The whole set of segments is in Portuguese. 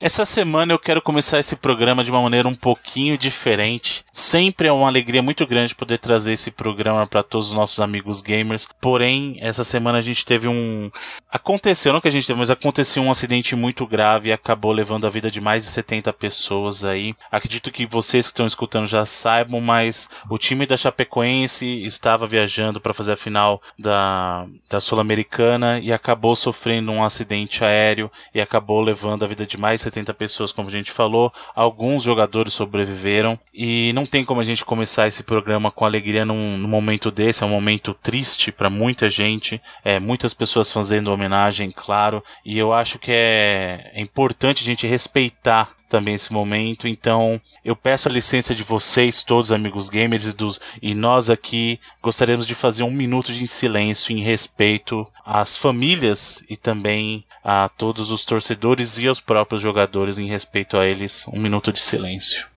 Essa semana eu quero começar esse programa de uma maneira um pouquinho diferente. Sempre é uma alegria muito grande poder trazer esse programa para todos os nossos amigos gamers. Porém, essa semana a gente teve um. Aconteceu, não que a gente teve, mas aconteceu um acidente muito grave e acabou levando a vida de mais de 70 pessoas aí. Acredito que vocês que estão escutando já saibam, mas o time da Chapecoense estava viajando para fazer a final da, da Sul-Americana e acabou sofrendo um acidente aéreo e acabou levando a vida de mais 70 pessoas, como a gente falou. Alguns jogadores sobreviveram e não tem como a gente começar esse programa com alegria num, num momento desse. É um momento triste para muita gente, é, muitas pessoas fazendo homenagem, claro. E eu acho que é, é importante a gente respeitar também esse momento. Então, eu peço a licença de vocês, todos amigos gamers e, dos, e nós aqui gostaríamos de fazer um minuto de silêncio em respeito às famílias e também a todos os torcedores e aos próprios jogadores em respeito a eles. Um minuto de silêncio.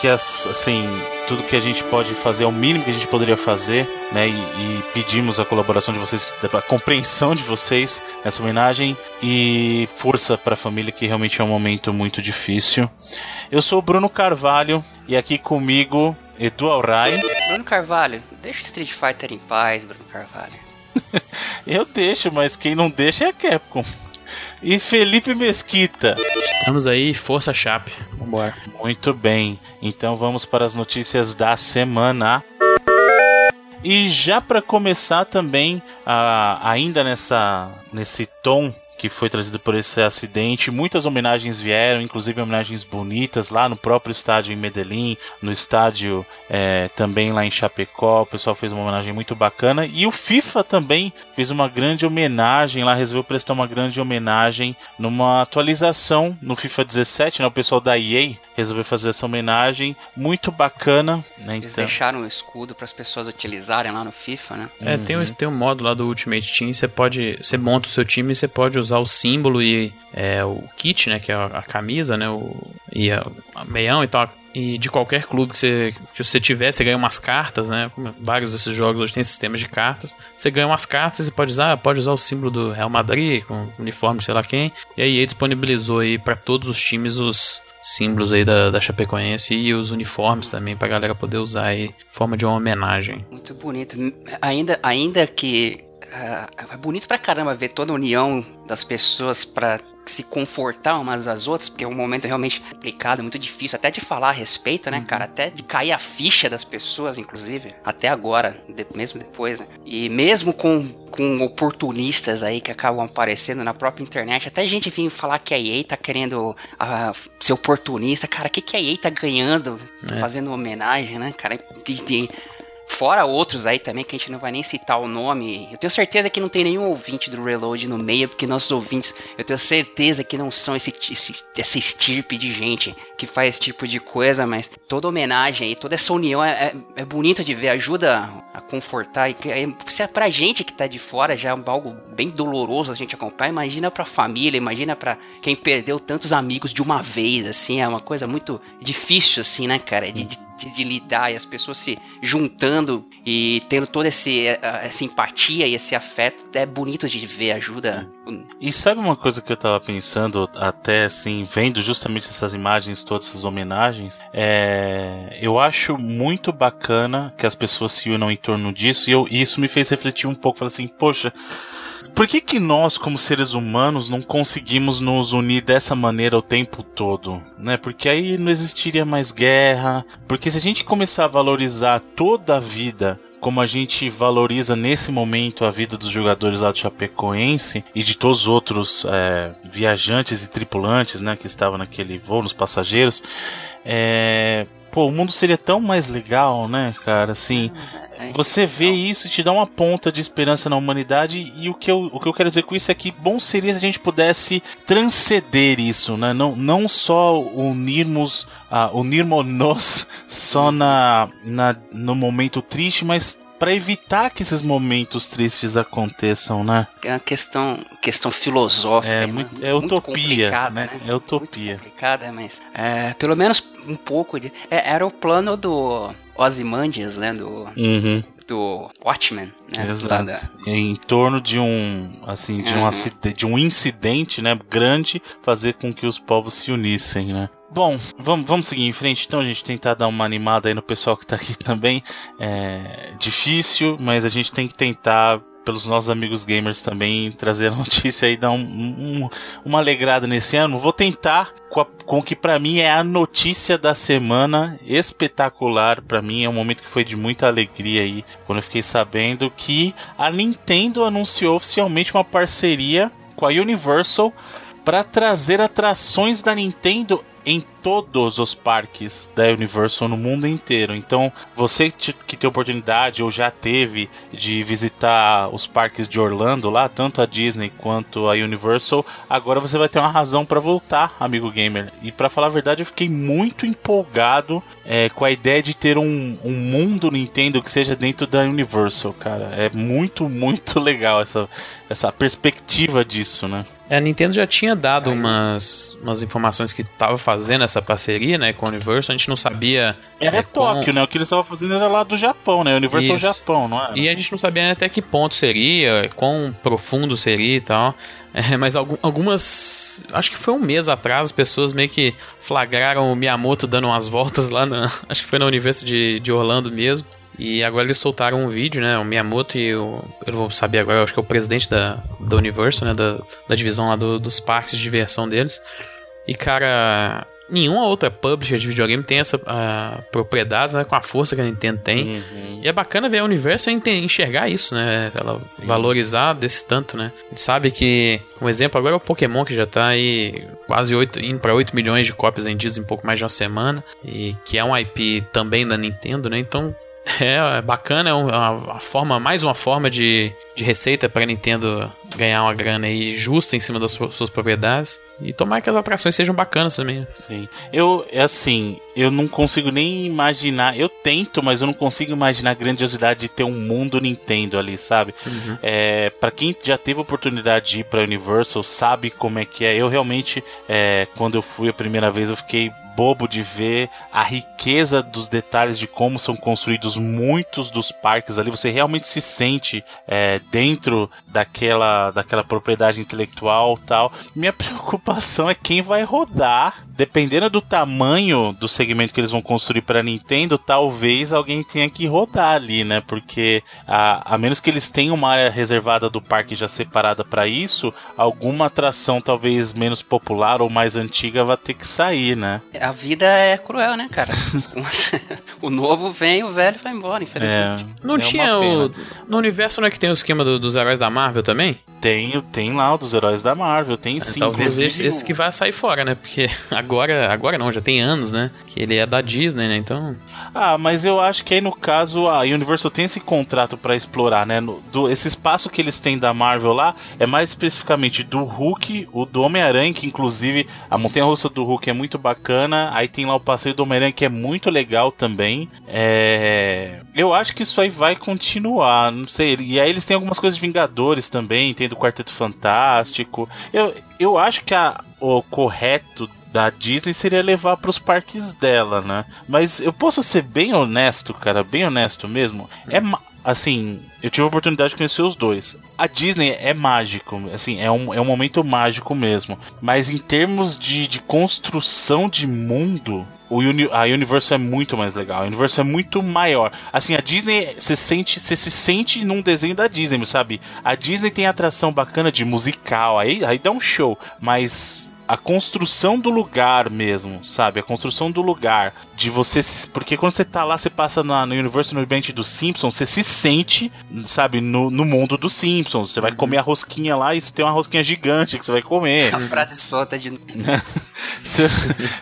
Que assim tudo que a gente pode fazer é o mínimo que a gente poderia fazer, né? E, e pedimos a colaboração de vocês, a compreensão de vocês nessa homenagem e força para a família que realmente é um momento muito difícil. Eu sou o Bruno Carvalho e aqui comigo Edu Alray. Bruno Carvalho, deixa Street Fighter em paz, Bruno Carvalho. Eu deixo, mas quem não deixa é a Capcom e Felipe Mesquita. Estamos aí, força Chape. Vambora. Muito bem. Então vamos para as notícias da semana. E já para começar também, ainda nessa nesse tom que foi trazido por esse acidente. Muitas homenagens vieram, inclusive homenagens bonitas lá no próprio estádio em Medellín, no estádio é, também lá em Chapecó. O pessoal fez uma homenagem muito bacana. E o FIFA também fez uma grande homenagem lá, resolveu prestar uma grande homenagem numa atualização no FIFA 17. Né? O pessoal da EA resolveu fazer essa homenagem muito bacana. Né? Eles então... deixaram o escudo para as pessoas utilizarem lá no FIFA, né? É, uhum. tem, um, tem um modo lá do Ultimate Team, você pode, você monta o seu time e você pode usar o símbolo e é, o kit, né, que é a, camisa, né, o, e a, a meião e tal, e de qualquer clube que você, que você tiver, você ganha umas cartas, né? Vários desses jogos hoje tem sistemas de cartas. Você ganha umas cartas e pode usar, pode usar o símbolo do Real Madrid, com uniforme, sei lá quem. E aí ele disponibilizou aí para todos os times os, símbolos aí da, da Chapecoense e os uniformes também pra galera poder usar aí, forma de uma homenagem. Muito bonito. Ainda, ainda que é bonito pra caramba ver toda a união das pessoas para se confortar umas às outras, porque é um momento realmente complicado, muito difícil, até de falar a respeito, né, uhum. cara? Até de cair a ficha das pessoas, inclusive, até agora, de, mesmo depois, né? E mesmo com, com oportunistas aí que acabam aparecendo na própria internet, até gente vinha falar que a EA tá querendo uh, ser oportunista, cara, o que, que a EA tá ganhando é. fazendo homenagem, né, cara? De, de, Fora outros aí também, que a gente não vai nem citar o nome. Eu tenho certeza que não tem nenhum ouvinte do Reload no meio, porque nossos ouvintes, eu tenho certeza que não são esse, esse, essa estirpe de gente que faz esse tipo de coisa, mas toda homenagem aí, toda essa união é, é, é bonita de ver, ajuda a confortar. E é, é pra gente que tá de fora já é algo bem doloroso a gente acompanhar, imagina pra família, imagina pra quem perdeu tantos amigos de uma vez, assim, é uma coisa muito difícil, assim, né, cara? De, de de, de lidar e as pessoas se juntando e tendo toda esse, essa empatia e esse afeto é bonito de ver, ajuda. E sabe uma coisa que eu tava pensando, até assim, vendo justamente essas imagens, todas essas homenagens, é, eu acho muito bacana que as pessoas se unam em torno disso, e eu, isso me fez refletir um pouco, falei assim, poxa, por que, que nós, como seres humanos, não conseguimos nos unir dessa maneira o tempo todo? Né? Porque aí não existiria mais guerra. Porque se a gente começar a valorizar toda a vida como a gente valoriza nesse momento a vida dos jogadores lá do Chapecoense e de todos os outros é, viajantes e tripulantes né, que estavam naquele voo, nos passageiros, é, pô, o mundo seria tão mais legal, né, cara? Assim, você vê isso e te dá uma ponta de esperança na humanidade. E o que, eu, o que eu quero dizer com isso é que bom seria se a gente pudesse transcender isso, né? Não, não só unirmos, uh, unirmos-nos só na, na, no momento triste, mas para evitar que esses momentos tristes aconteçam, né? É uma questão, questão filosófica. É, muito, é muito utopia, né? né? É utopia. Muito complicada, mas é, pelo menos um pouco de. É, era o plano do Ozymandias, né? Do, uhum. do Watchmen, né? Exato. Da... Em torno de um, assim, de, uhum. um acidente, de um incidente, né? Grande, fazer com que os povos se unissem, né? Bom, vamos, vamos seguir em frente então, a gente tentar dar uma animada aí no pessoal que tá aqui também. É difícil, mas a gente tem que tentar, pelos nossos amigos gamers também, trazer a notícia e dar um, um, uma alegrada nesse ano. Vou tentar com, a, com o que para mim é a notícia da semana espetacular. para mim é um momento que foi de muita alegria aí, quando eu fiquei sabendo que a Nintendo anunciou oficialmente uma parceria com a Universal para trazer atrações da Nintendo em todos os parques da Universal no mundo inteiro. Então, você que tem oportunidade ou já teve de visitar os parques de Orlando lá, tanto a Disney quanto a Universal, agora você vai ter uma razão para voltar, amigo gamer. E para falar a verdade, eu fiquei muito empolgado é, com a ideia de ter um, um mundo Nintendo que seja dentro da Universal, cara. É muito, muito legal essa, essa perspectiva disso, né? É, a Nintendo já tinha dado umas, umas informações que estava fazendo essa parceria, né, com a Universal. A gente não sabia. Era é, Tóquio, né? O que eles estavam fazendo era lá do Japão, né? Universal Isso. Japão, não é? E a gente não sabia até que ponto seria, quão profundo seria e tal. É, mas algumas. Acho que foi um mês atrás, as pessoas meio que flagraram o Miyamoto dando umas voltas lá na. Acho que foi na Universo de, de Orlando mesmo. E agora eles soltaram um vídeo, né? O Miyamoto e o. Eu vou saber agora, acho que é o presidente da, da Universal, né? Da, da divisão lá do, dos parques de diversão deles. E, cara, nenhuma outra publisher de videogame tem essa uh, propriedade né, com a força que a Nintendo tem. Uhum. E é bacana ver a Universo enxergar isso, né? Ela Sim. valorizar desse tanto, né? A gente sabe que, um exemplo agora é o Pokémon, que já tá aí quase 8, indo para 8 milhões de cópias vendidas em pouco mais de uma semana. E que é um IP também da Nintendo, né? Então é, é bacana, é uma, uma, forma, mais uma forma de, de receita para a Nintendo ganhar uma grana aí justa em cima das suas, propriedades. E tomar que as atrações sejam bacanas também. Sim. Eu, é assim, eu não consigo nem imaginar. Eu tento, mas eu não consigo imaginar a grandiosidade de ter um mundo Nintendo ali, sabe? Uhum. É, para quem já teve oportunidade de ir pra Universal, sabe como é que é. Eu realmente, é, quando eu fui a primeira vez, eu fiquei bobo de ver a riqueza dos detalhes de como são construídos muitos dos parques ali. Você realmente se sente é, dentro daquela, daquela propriedade intelectual tal. Minha preocupação é quem vai rodar. Dependendo do tamanho do segmento que eles vão construir para Nintendo, talvez alguém tenha que rodar ali, né? Porque a, a menos que eles tenham uma área reservada do parque já separada para isso, alguma atração talvez menos popular ou mais antiga vai ter que sair, né? A vida é cruel, né, cara? o novo vem, o velho vai embora, infelizmente. É, não é tinha o. No universo não é que tem o esquema do, dos heróis da Marvel também? Tem, tem lá o dos heróis da Marvel, tem é, sim. Talvez esse, esse, que vai sair fora, né? Porque agora, agora não, já tem anos, né? Que ele é da Disney, né? Então. Ah, mas eu acho que aí no caso a Universal tem esse contrato para explorar, né? No, do, esse espaço que eles têm da Marvel lá é mais especificamente do Hulk, o do Homem-Aranha, que inclusive a montanha russa do Hulk é muito bacana. Aí tem lá o passeio do Homem-Aranha que é muito legal também. É... Eu acho que isso aí vai continuar, não sei. E aí eles têm algumas coisas de Vingadores também, tem do Quarteto Fantástico. Eu, eu acho que a, o correto da Disney seria levar para os parques dela, né? Mas eu posso ser bem honesto, cara, bem honesto mesmo. É assim, eu tive a oportunidade de conhecer os dois. A Disney é mágico, assim, é um, é um momento mágico mesmo. Mas em termos de, de construção de mundo, o Uni a Universal é muito mais legal. A Universal é muito maior. Assim, a Disney, você sente, você se sente num desenho da Disney, sabe? A Disney tem atração bacana de musical, aí, aí dá um show. Mas a construção do lugar mesmo, sabe? A construção do lugar. De você. Porque quando você tá lá, você passa na, no universo no ambiente dos Simpsons, você se sente, sabe, no, no mundo dos Simpsons. Você vai uhum. comer a rosquinha lá e você tem uma rosquinha gigante que você vai comer. A frase solta de.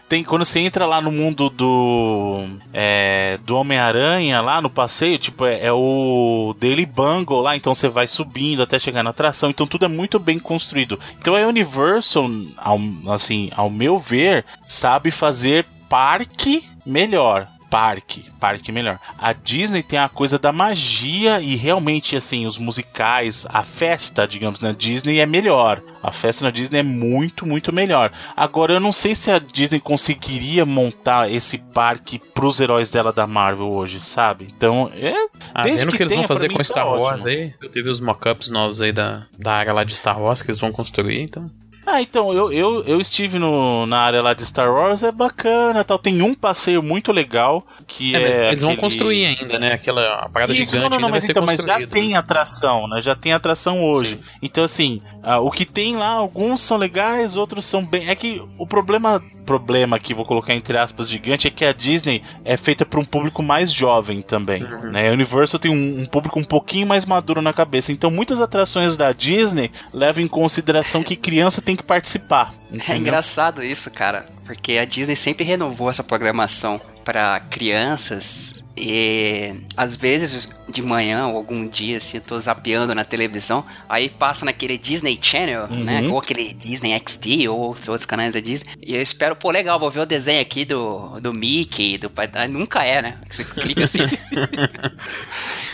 tem, quando você entra lá no mundo do. É, do Homem-Aranha, lá no passeio, tipo, é, é, o Daily Bungle lá, então você vai subindo até chegar na atração. Então tudo é muito bem construído. Então a Universal, ao, assim, ao meu ver, sabe fazer parque melhor parque, parque melhor. A Disney tem a coisa da magia e realmente assim, os musicais, a festa, digamos, na Disney é melhor. A festa na Disney é muito, muito melhor. Agora eu não sei se a Disney conseguiria montar esse parque pros heróis dela da Marvel hoje, sabe? Então, é ah, desde vendo que, que eles vão fazer com tá Star Wars ótimo. aí, eu teve os mockups novos aí da, da área lá de Star Wars que eles vão construir, então ah, então, eu, eu, eu estive no, na área lá de Star Wars, é bacana tal. Tem um passeio muito legal que é. é eles aquele... vão construir ainda, né? Aquela parada Isso, gigante. Não, não, não, mas, então, mas já tem atração, né? Já tem atração hoje. Sim. Então, assim, uh, o que tem lá, alguns são legais, outros são bem. É que o problema problema aqui, vou colocar entre aspas gigante, é que a Disney é feita para um público mais jovem também. Uhum. Né? A Universal tem um, um, público um pouquinho mais maduro na cabeça. Então muitas atrações da Disney levam em consideração que criança tem que participar. É entendeu? É engraçado isso, cara, porque a Disney sempre renovou essa programação para crianças e às vezes de manhã ou algum dia assim, eu tô zapeando na televisão, aí passa naquele Disney Channel, né, uhum. né? Ou aquele Disney XD ou outros canais da Disney. E eu espero, pô, legal, vou ver o desenho aqui do, do Mickey, do pai. Nunca é, né? Você clica assim.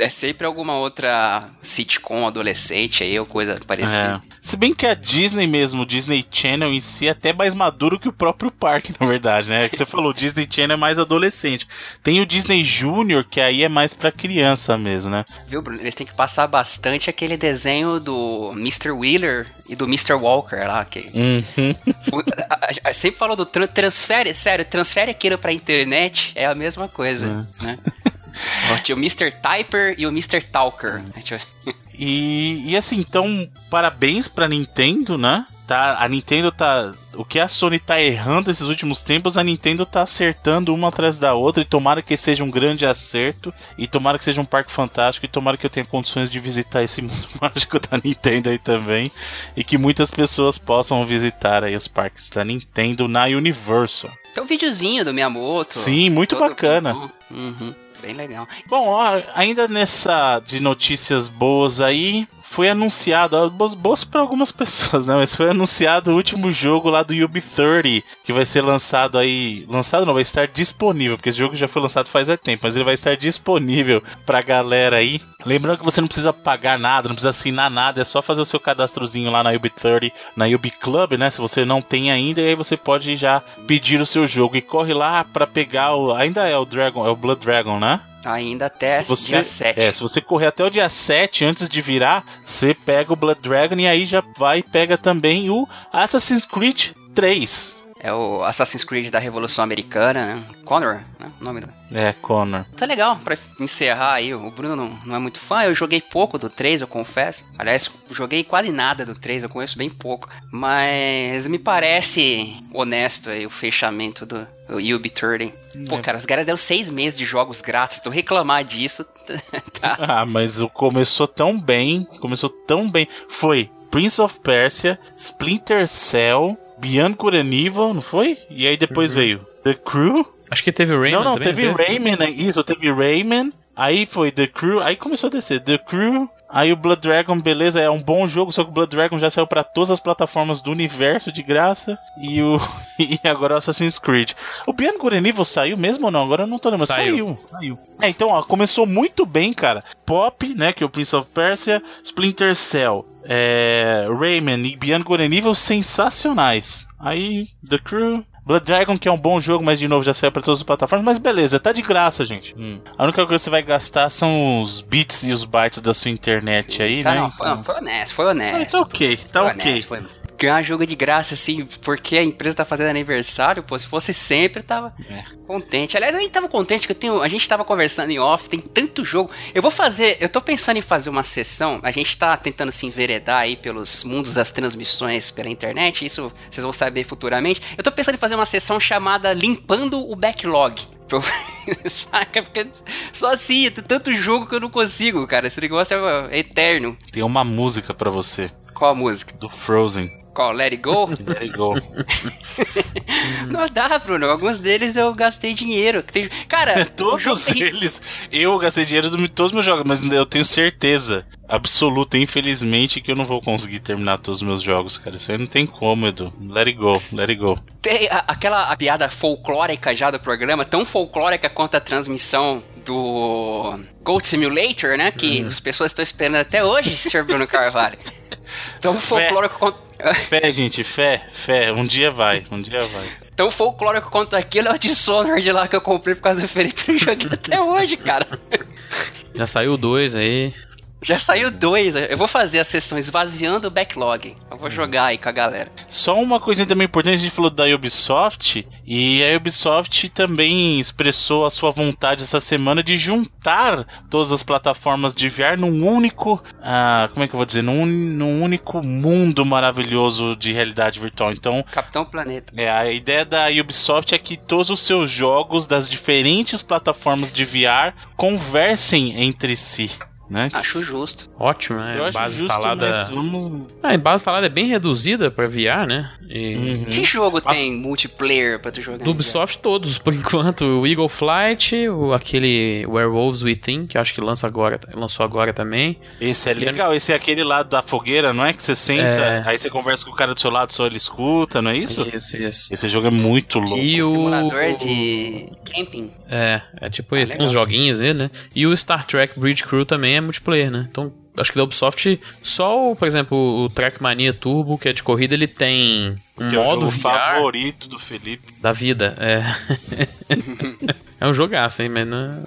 é sempre alguma outra sitcom adolescente aí ou coisa parecida. É. Se bem que a Disney mesmo, o Disney Channel em si é até mais maduro que o próprio parque, na verdade, né? É que você falou, o Disney Channel é mais adolescente. Tem o Disney Junior, que aí é mais pra criança mesmo, né? Viu, Bruno? Eles têm que passar bastante aquele desenho do Mr. Wheeler e do Mr. Walker lá. Que... Uhum. Sempre falou do tra transfere, sério, transfere aquilo pra internet, é a mesma coisa, é. né? Tinha o Mr. Typer e o Mr. Talker. E, e assim, então, parabéns pra Nintendo, né? Tá, a Nintendo tá. O que a Sony tá errando esses últimos tempos, a Nintendo tá acertando uma atrás da outra. E tomara que seja um grande acerto. E tomara que seja um parque fantástico. E tomara que eu tenha condições de visitar esse mundo mágico da Nintendo aí também. E que muitas pessoas possam visitar aí os parques da Nintendo na Universal. Tem um videozinho do Miyamoto. Sim, muito bacana. Uhum bem legal. Bom, ó, ainda nessa de notícias boas aí, foi anunciado, boas para algumas pessoas, né? Mas foi anunciado o último jogo lá do UB30, que vai ser lançado aí. Lançado não, vai estar disponível, porque esse jogo já foi lançado faz é tempo, mas ele vai estar disponível pra galera aí. Lembrando que você não precisa pagar nada, não precisa assinar nada, é só fazer o seu cadastrozinho lá na UB30, na UB Club, né? Se você não tem ainda, e aí você pode já pedir o seu jogo e corre lá para pegar o. Ainda é o Dragon, é o Blood Dragon, né? Ainda até você, dia 7. É, se você correr até o dia 7 antes de virar, você pega o Blood Dragon e aí já vai e pega também o Assassin's Creed 3. É o Assassin's Creed da Revolução Americana, né? Connor, né? O nome do... É, Connor. Tá legal, pra encerrar aí, o Bruno não, não é muito fã, eu joguei pouco do 3, eu confesso. Aliás, joguei quase nada do 3, eu conheço bem pouco. Mas me parece honesto aí o fechamento do, o Ubi 30. Pô, é. cara, os caras deram seis meses de jogos grátis. Tu reclamar disso. tá. Ah, mas começou tão bem. Começou tão bem. Foi Prince of Persia, Splinter Cell, Beyond Good and Evil, não foi? E aí depois uhum. veio The Crew. Acho que teve Rayman Não, não, também, teve, teve Rayman, né? isso, teve Rayman. Aí foi The Crew, aí começou a descer The Crew, Aí o Blood Dragon, beleza, é um bom jogo, só que o Blood Dragon já saiu para todas as plataformas do universo de graça. E o e agora o Assassin's Creed. O and Evil saiu mesmo ou não? Agora eu não tô lembrando. Saiu. Saiu. É, então, ó, começou muito bem, cara. Pop, né, que é o Prince of Persia, Splinter Cell, é, Rayman e and Evil sensacionais. Aí, The Crew, Blood Dragon, que é um bom jogo, mas de novo já saiu para todas as plataformas. Mas beleza, tá de graça, gente. Hum. A única coisa que você vai gastar são os bits e os bytes da sua internet Sim, aí, tá, né? Não, foi, foi honesto, foi honesto. Ah, tá ok, tá foi ok. Honesto, foi ganhar jogo de graça, assim, porque a empresa tá fazendo aniversário, pô, se fosse sempre, eu tava é. contente. Aliás, a gente tava contente que eu tenho. A gente tava conversando em off, tem tanto jogo. Eu vou fazer. Eu tô pensando em fazer uma sessão. A gente tá tentando se enveredar aí pelos mundos das transmissões pela internet. Isso vocês vão saber futuramente. Eu tô pensando em fazer uma sessão chamada Limpando o Backlog. Saca? Porque só assim, tem tanto jogo que eu não consigo, cara. Esse negócio é eterno. Tem uma música para você. Qual a música? Do Frozen. Qual? Let It Go? Let It Go. não dá, Bruno. Alguns deles eu gastei dinheiro. Tem... Cara, todos eles. Eu gastei dinheiro de todos os meus jogos, mas eu tenho certeza absoluta, infelizmente, que eu não vou conseguir terminar todos os meus jogos, cara. Isso aí não tem como, Edu. Let it go, let it go. Tem a, aquela a piada folclórica já do programa, tão folclórica quanto a transmissão do Gold Simulator, né? Que uhum. as pessoas estão esperando até hoje, Sr. Bruno Carvalho. Tão folclórico quanto. Fé, gente, fé, fé. Um dia vai, um dia vai. Tão folclórico quanto aquele é o Dishonored lá que eu comprei por causa do Felipe e joguei até hoje, cara. Já saiu dois aí. Já saiu dois. Eu vou fazer a sessão esvaziando o backlog. Eu vou jogar aí com a galera. Só uma coisa também importante, a gente falou da Ubisoft. E a Ubisoft também expressou a sua vontade essa semana de juntar todas as plataformas de VR num único. Ah, como é que eu vou dizer? Num, num único mundo maravilhoso de realidade virtual. Então. Capitão Planeta. É, a ideia da Ubisoft é que todos os seus jogos das diferentes plataformas de VR conversem entre si né? Acho justo. Ótimo, né? Eu base justo, instalada. Vamos... Ah, a base instalada é bem reduzida pra VR, né? E... Uhum. Que jogo As... tem multiplayer pra tu jogar? Do Ubisoft todos, por enquanto. O Eagle Flight, o, aquele Werewolves Within, que acho que lança agora, lançou agora também. Esse é legal, esse é aquele lado da fogueira, não é? Que você senta, é... aí você conversa com o cara do seu lado, só ele escuta, não é isso? Isso, isso. Esse jogo é muito louco. E o simulador de camping. É, é tipo, ah, tem uns joguinhos nele, né? E o Star Trek Bridge Crew também é multiplayer, né? Então, acho que da Ubisoft, só, o, por exemplo, o Trackmania Turbo, que é de corrida, ele tem um que modo é o VR favorito do Felipe. Da vida, é. é um jogaço, hein, mas não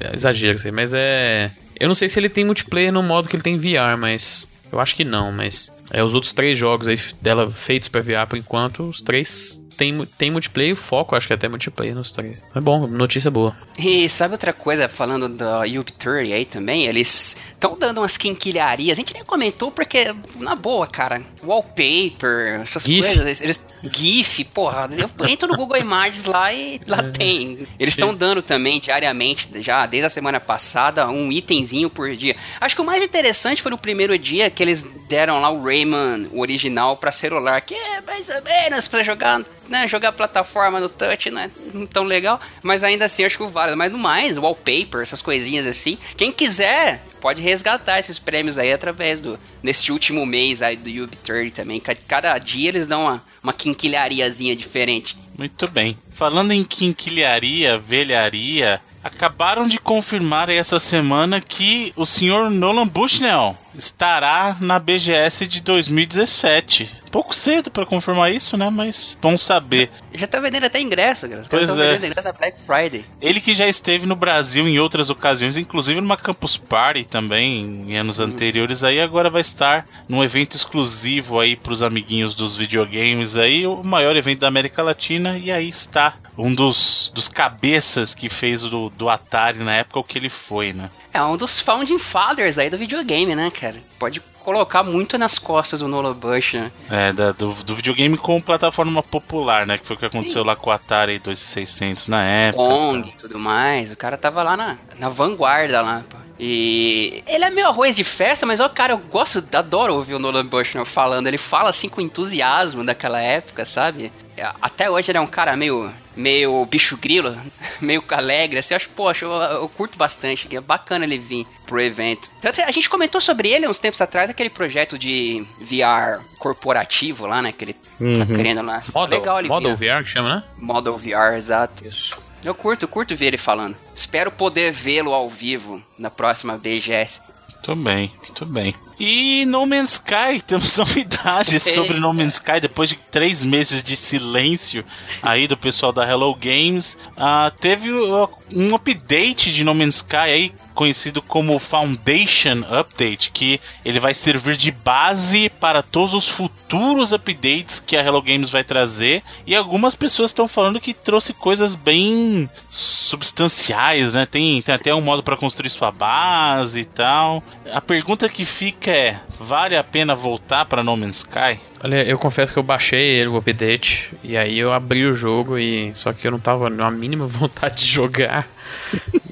é exagero, assim, mas é... Eu não sei se ele tem multiplayer no modo que ele tem VR, mas... Eu acho que não, mas... É, os outros três jogos aí dela feitos pra VR por enquanto, os três tem, tem multiplayer, foco, acho que até multiplayer nos três. É bom, notícia boa. E sabe outra coisa, falando da Ubisoft aí também, eles estão dando umas quinquilharias. A gente nem comentou porque, na boa, cara, wallpaper, essas GIF. coisas, eles, GIF, porra, eu entro no Google Imagens lá e lá é. tem. Eles estão dando também diariamente, já desde a semana passada, um itemzinho por dia. Acho que o mais interessante foi no primeiro dia que eles deram lá o Rayman o original para celular, que é mais ou menos pra jogar né, jogar plataforma no touch não é tão legal, mas ainda assim acho que vale. Mas no mais, wallpaper, essas coisinhas assim. Quem quiser pode resgatar esses prêmios aí através do nesse último mês aí do Ubi30 também. Cada dia eles dão uma, uma quinquilhariazinha diferente. Muito bem. Falando em quinquilharia, velharia, acabaram de confirmar essa semana que o senhor Nolan Bushnell estará na BGS de 2017. Pouco cedo para confirmar isso, né? Mas bom saber. Já tá vendendo até ingresso, cara. Pois é. vendendo ingresso na Black Friday. Ele que já esteve no Brasil em outras ocasiões, inclusive numa Campus Party também, em anos hum. anteriores, aí agora vai estar num evento exclusivo aí pros amiguinhos dos videogames aí, o maior evento da América Latina, e aí está um dos, dos cabeças que fez do, do Atari na época o que ele foi, né? É um dos founding fathers aí do videogame, né, cara? Pode colocar muito nas costas do Nolan Bush, né? É, da, do, do videogame com plataforma popular, né? Que foi o que aconteceu Sim. lá com o Atari 2600 na época. Pong e tudo mais. O cara tava lá na, na vanguarda lá, pô. E ele é meio arroz de festa, mas, ó, cara, eu gosto, adoro ouvir o Nolan Bushnell falando. Ele fala assim com entusiasmo daquela época, sabe? Até hoje ele é um cara meio meio bicho grilo, meio alegre, assim, eu acho, poxa, eu, eu curto bastante, é bacana ele vir pro evento. A gente comentou sobre ele uns tempos atrás, aquele projeto de VR corporativo lá, né, que ele tá Uhum. querendo lá. Model, Legal ele Model vir. VR que chama, né? Model VR, exato. Isso. Eu curto, curto ver ele falando. Espero poder vê-lo ao vivo na próxima BGS. Muito bem, muito bem. E No Man's Sky, temos novidades sobre No Man's Sky depois de três meses de silêncio aí do pessoal da Hello Games. ah, teve uh, um update de No Man's Sky aí conhecido como Foundation Update, que ele vai servir de base para todos os futuros updates que a Hello Games vai trazer. E algumas pessoas estão falando que trouxe coisas bem substanciais, né? Tem, tem até um modo para construir sua base e tal. A pergunta que fica é: vale a pena voltar para No Man's Sky? Olha, eu confesso que eu baixei ele, o update, e aí eu abri o jogo e só que eu não tava na mínima vontade de jogar.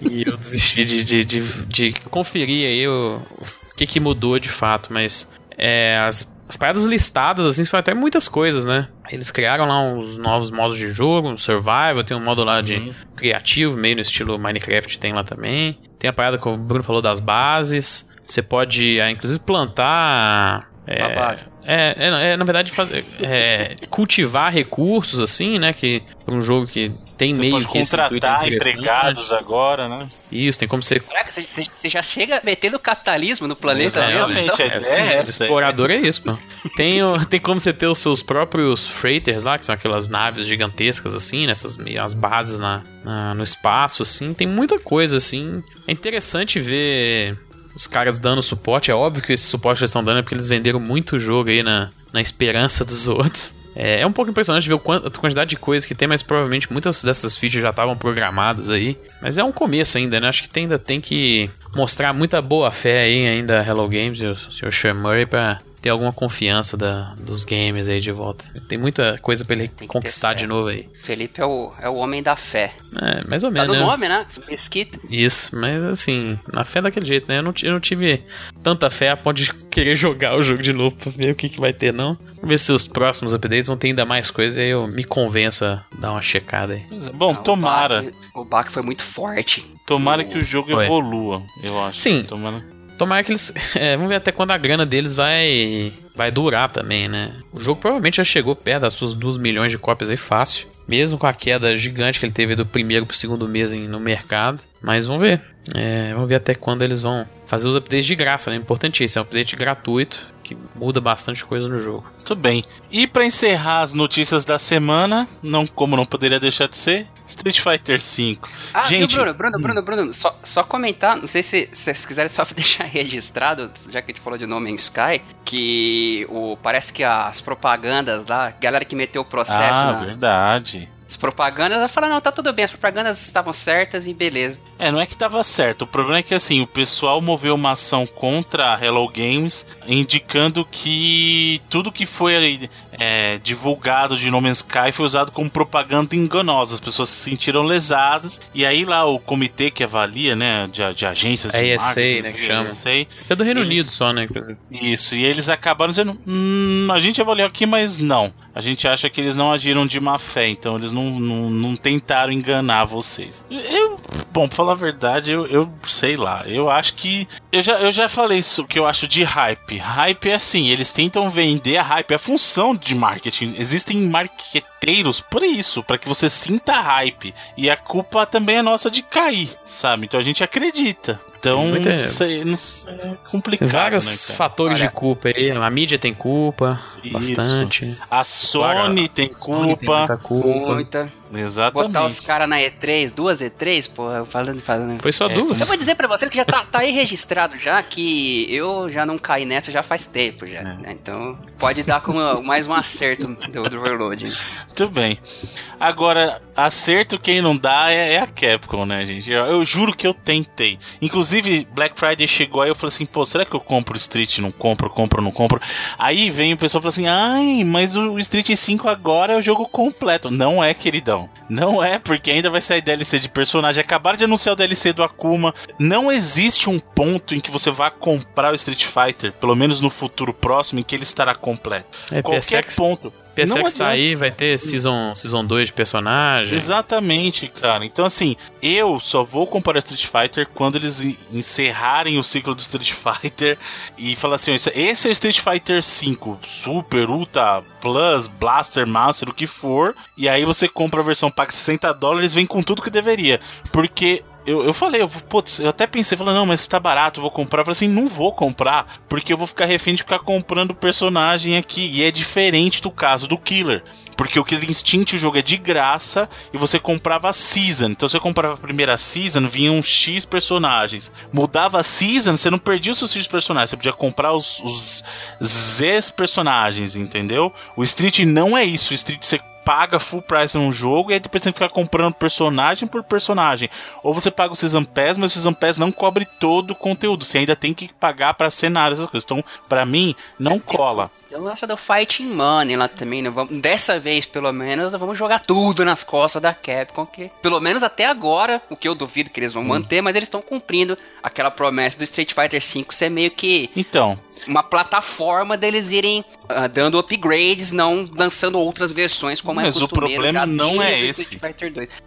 e eu desisti de, de, de, de conferir aí o, o que, que mudou de fato, mas é, as, as paradas listadas, assim, foi até muitas coisas, né? Eles criaram lá uns novos modos de jogo, um survival, tem um modo lá de criativo, meio no estilo Minecraft tem lá também. Tem a parada que o Bruno falou das bases. Você pode, ah, inclusive, plantar. É, Uma base. É, é, é, na verdade, fazer, é, cultivar recursos, assim, né? Que um jogo que tem Você meio pode que contratar interessante. empregados agora, né? Isso, tem como ser. Caraca, você, já chega metendo capitalismo no planeta mesmo, Exatamente, então? é. É, assim, É essa, explorador é isso, pô. Tem, o- tem como você ter os seus próprios freighters lá, que são aquelas naves gigantescas, assim, nessas meio- as bases na, na- no espaço, assim. Tem muita coisa, assim. É interessante ver os caras dando suporte. É óbvio que esse suporte que eles estão dando é porque eles venderam muito jogo aí na, na esperança dos outros. É, é um pouco impressionante ver a quantidade de coisas que tem, mas provavelmente muitas dessas features já estavam programadas aí. Mas é um começo ainda, né? Acho que tem- ainda tem que mostrar muita boa fé aí ainda Hello Games e o Sr. Sean Murray pra ter alguma confiança da, dos games aí de volta. Tem muita coisa pra ele conquistar de novo aí. Felipe é o, é o homem da fé. É, mais ou Tá menos. no né? nome, né? Mesquita. Isso, mas assim, na fé daquele jeito, né? Eu não, eu não tive tanta fé a ponto de querer jogar o jogo de novo pra ver o que, que vai ter, não. Vamos ver se os próximos updates vão ter ainda mais coisas e aí eu me convenço a dar uma checada aí. Bom, Ah, o tomara. O Bach foi muito forte. Tomara que o jogo Ué. evolua, eu acho. Sim. Tomara. Tomara que eles. é, vamos ver até quando a grana deles vai. Vai durar também, né? O jogo provavelmente já chegou perto das suas 2 milhões de cópias aí fácil. Mesmo com a queda gigante que ele teve do primeiro pro segundo mês em- no mercado. Mas vamos ver. É, vamos ver até quando eles vão fazer os updates de graça, né? Importantíssimo. É um update gratuito que muda bastante coisa no jogo. Muito bem. E pra encerrar as notícias da semana, não como não poderia deixar de ser, Street Fighter V. Ah, Gente, e o Bruno, Bruno, Bruno, Bruno, só, só comentar, não sei se, se vocês quiserem só deixar registrado, já que a gente falou de No Man's Sky, que o, parece que as propagandas lá, galera que meteu o processo ah, na, verdade. As propagandas, ela fala, não, tá tudo bem, as propagandas estavam certas e beleza. É, não é que tava certo. O problema é que assim, o pessoal moveu uma ação contra a Hello Games, indicando que tudo que foi ali, é, divulgado de No Man's Sky foi usado como propaganda enganosa. As pessoas se sentiram lesadas. E aí lá o comitê que avalia, né, de, de agências de ESA, marketing, né, que chama. ESA, Isso é do Reino Eles- Unido só, né? inclusive. Isso, e eles acabaram dizendo: hum, a gente avaliou aqui, mas não. A gente acha que eles não agiram de má fé, então eles não, não, não tentaram enganar vocês. Eu, bom, pra falar a verdade, eu, eu sei lá. Eu acho que. Eu já, eu já falei isso que eu acho de hype. Hype é assim, eles tentam vender a hype, é a função de marketing. Existem marqueteiros por isso, para que você sinta hype. E a culpa também é nossa de cair, sabe? Então a gente acredita. Então, Sim, sei, é Tem complicado, vários né, fatores Olha- de culpa aí. A mídia tem culpa, Isso. bastante. A Sony tem Sony tem culpa. muita culpa. Muita. Exatamente. Botar os caras na E3, duas E3, pô, falando, falando. Foi só É, duas. Eu vou dizer pra você que já tá, tá aí registrado já que eu já não caí nessa já faz tempo já. É. né? Então pode dar como mais um acerto do, do Overload. Muito bem. Agora, acerto quem não dá é, é a Capcom, né, gente? Eu, eu juro que eu tentei. Inclusive, Black Friday chegou aí, eu falei assim, pô, será que eu compro Street? Não compro, compro, não compro. Aí vem o pessoal e fala assim, ai, mas o Street 5 agora é o jogo completo. Não é, queridão. Não é, porque ainda vai sair DLC de personagem. Acabaram de anunciar o DLC do Akuma. Não existe um ponto em que você vá comprar o Street Fighter, pelo menos no futuro próximo, em que ele estará completo. É, Qualquer PSX, ponto. PSX tá aí, vai ter Season, season 2 de personagem. Exatamente, cara. Então, assim, eu só vou comprar Street Fighter quando eles encerrarem o ciclo do Street Fighter e falar assim: esse é o Street Fighter 5, Super, Ultra, Plus, Blaster, Master, o que for. E aí você compra a versão paga 60 dólares, vem com tudo que deveria. Porque eu, eu falei, eu, putz, eu até pensei, falei, não, mas tá barato, vou comprar. Eu falei assim, não vou comprar, porque eu vou ficar refém de ficar comprando personagem aqui. E é diferente do caso do Killer. Porque o Killer Instinct, o jogo é de graça e você comprava a Season. Então você comprava a primeira Season, vinham X personagens. Mudava a Season, você não perdia os seus X personagens. Você podia comprar os, os Z personagens, entendeu? O Street não é isso. O Street você paga full price num jogo e aí depois tem que ficar comprando personagem por personagem. Ou você paga o Season Pass, mas o Season Pass não cobre todo o conteúdo. Você ainda tem que pagar para cenários, essas coisas. Então, para mim, não cola. Tem o lance do Fighting Money lá também, né? Vamos, dessa vez, pelo menos, vamos jogar tudo nas costas da Capcom, que pelo menos até agora, o que eu duvido que eles vão hum. manter, mas eles estão cumprindo aquela promessa do Street Fighter V ser meio que então uma plataforma deles irem uh, dando upgrades, não lançando outras versões como é mas é costumeiro. Mas o problema não é esse.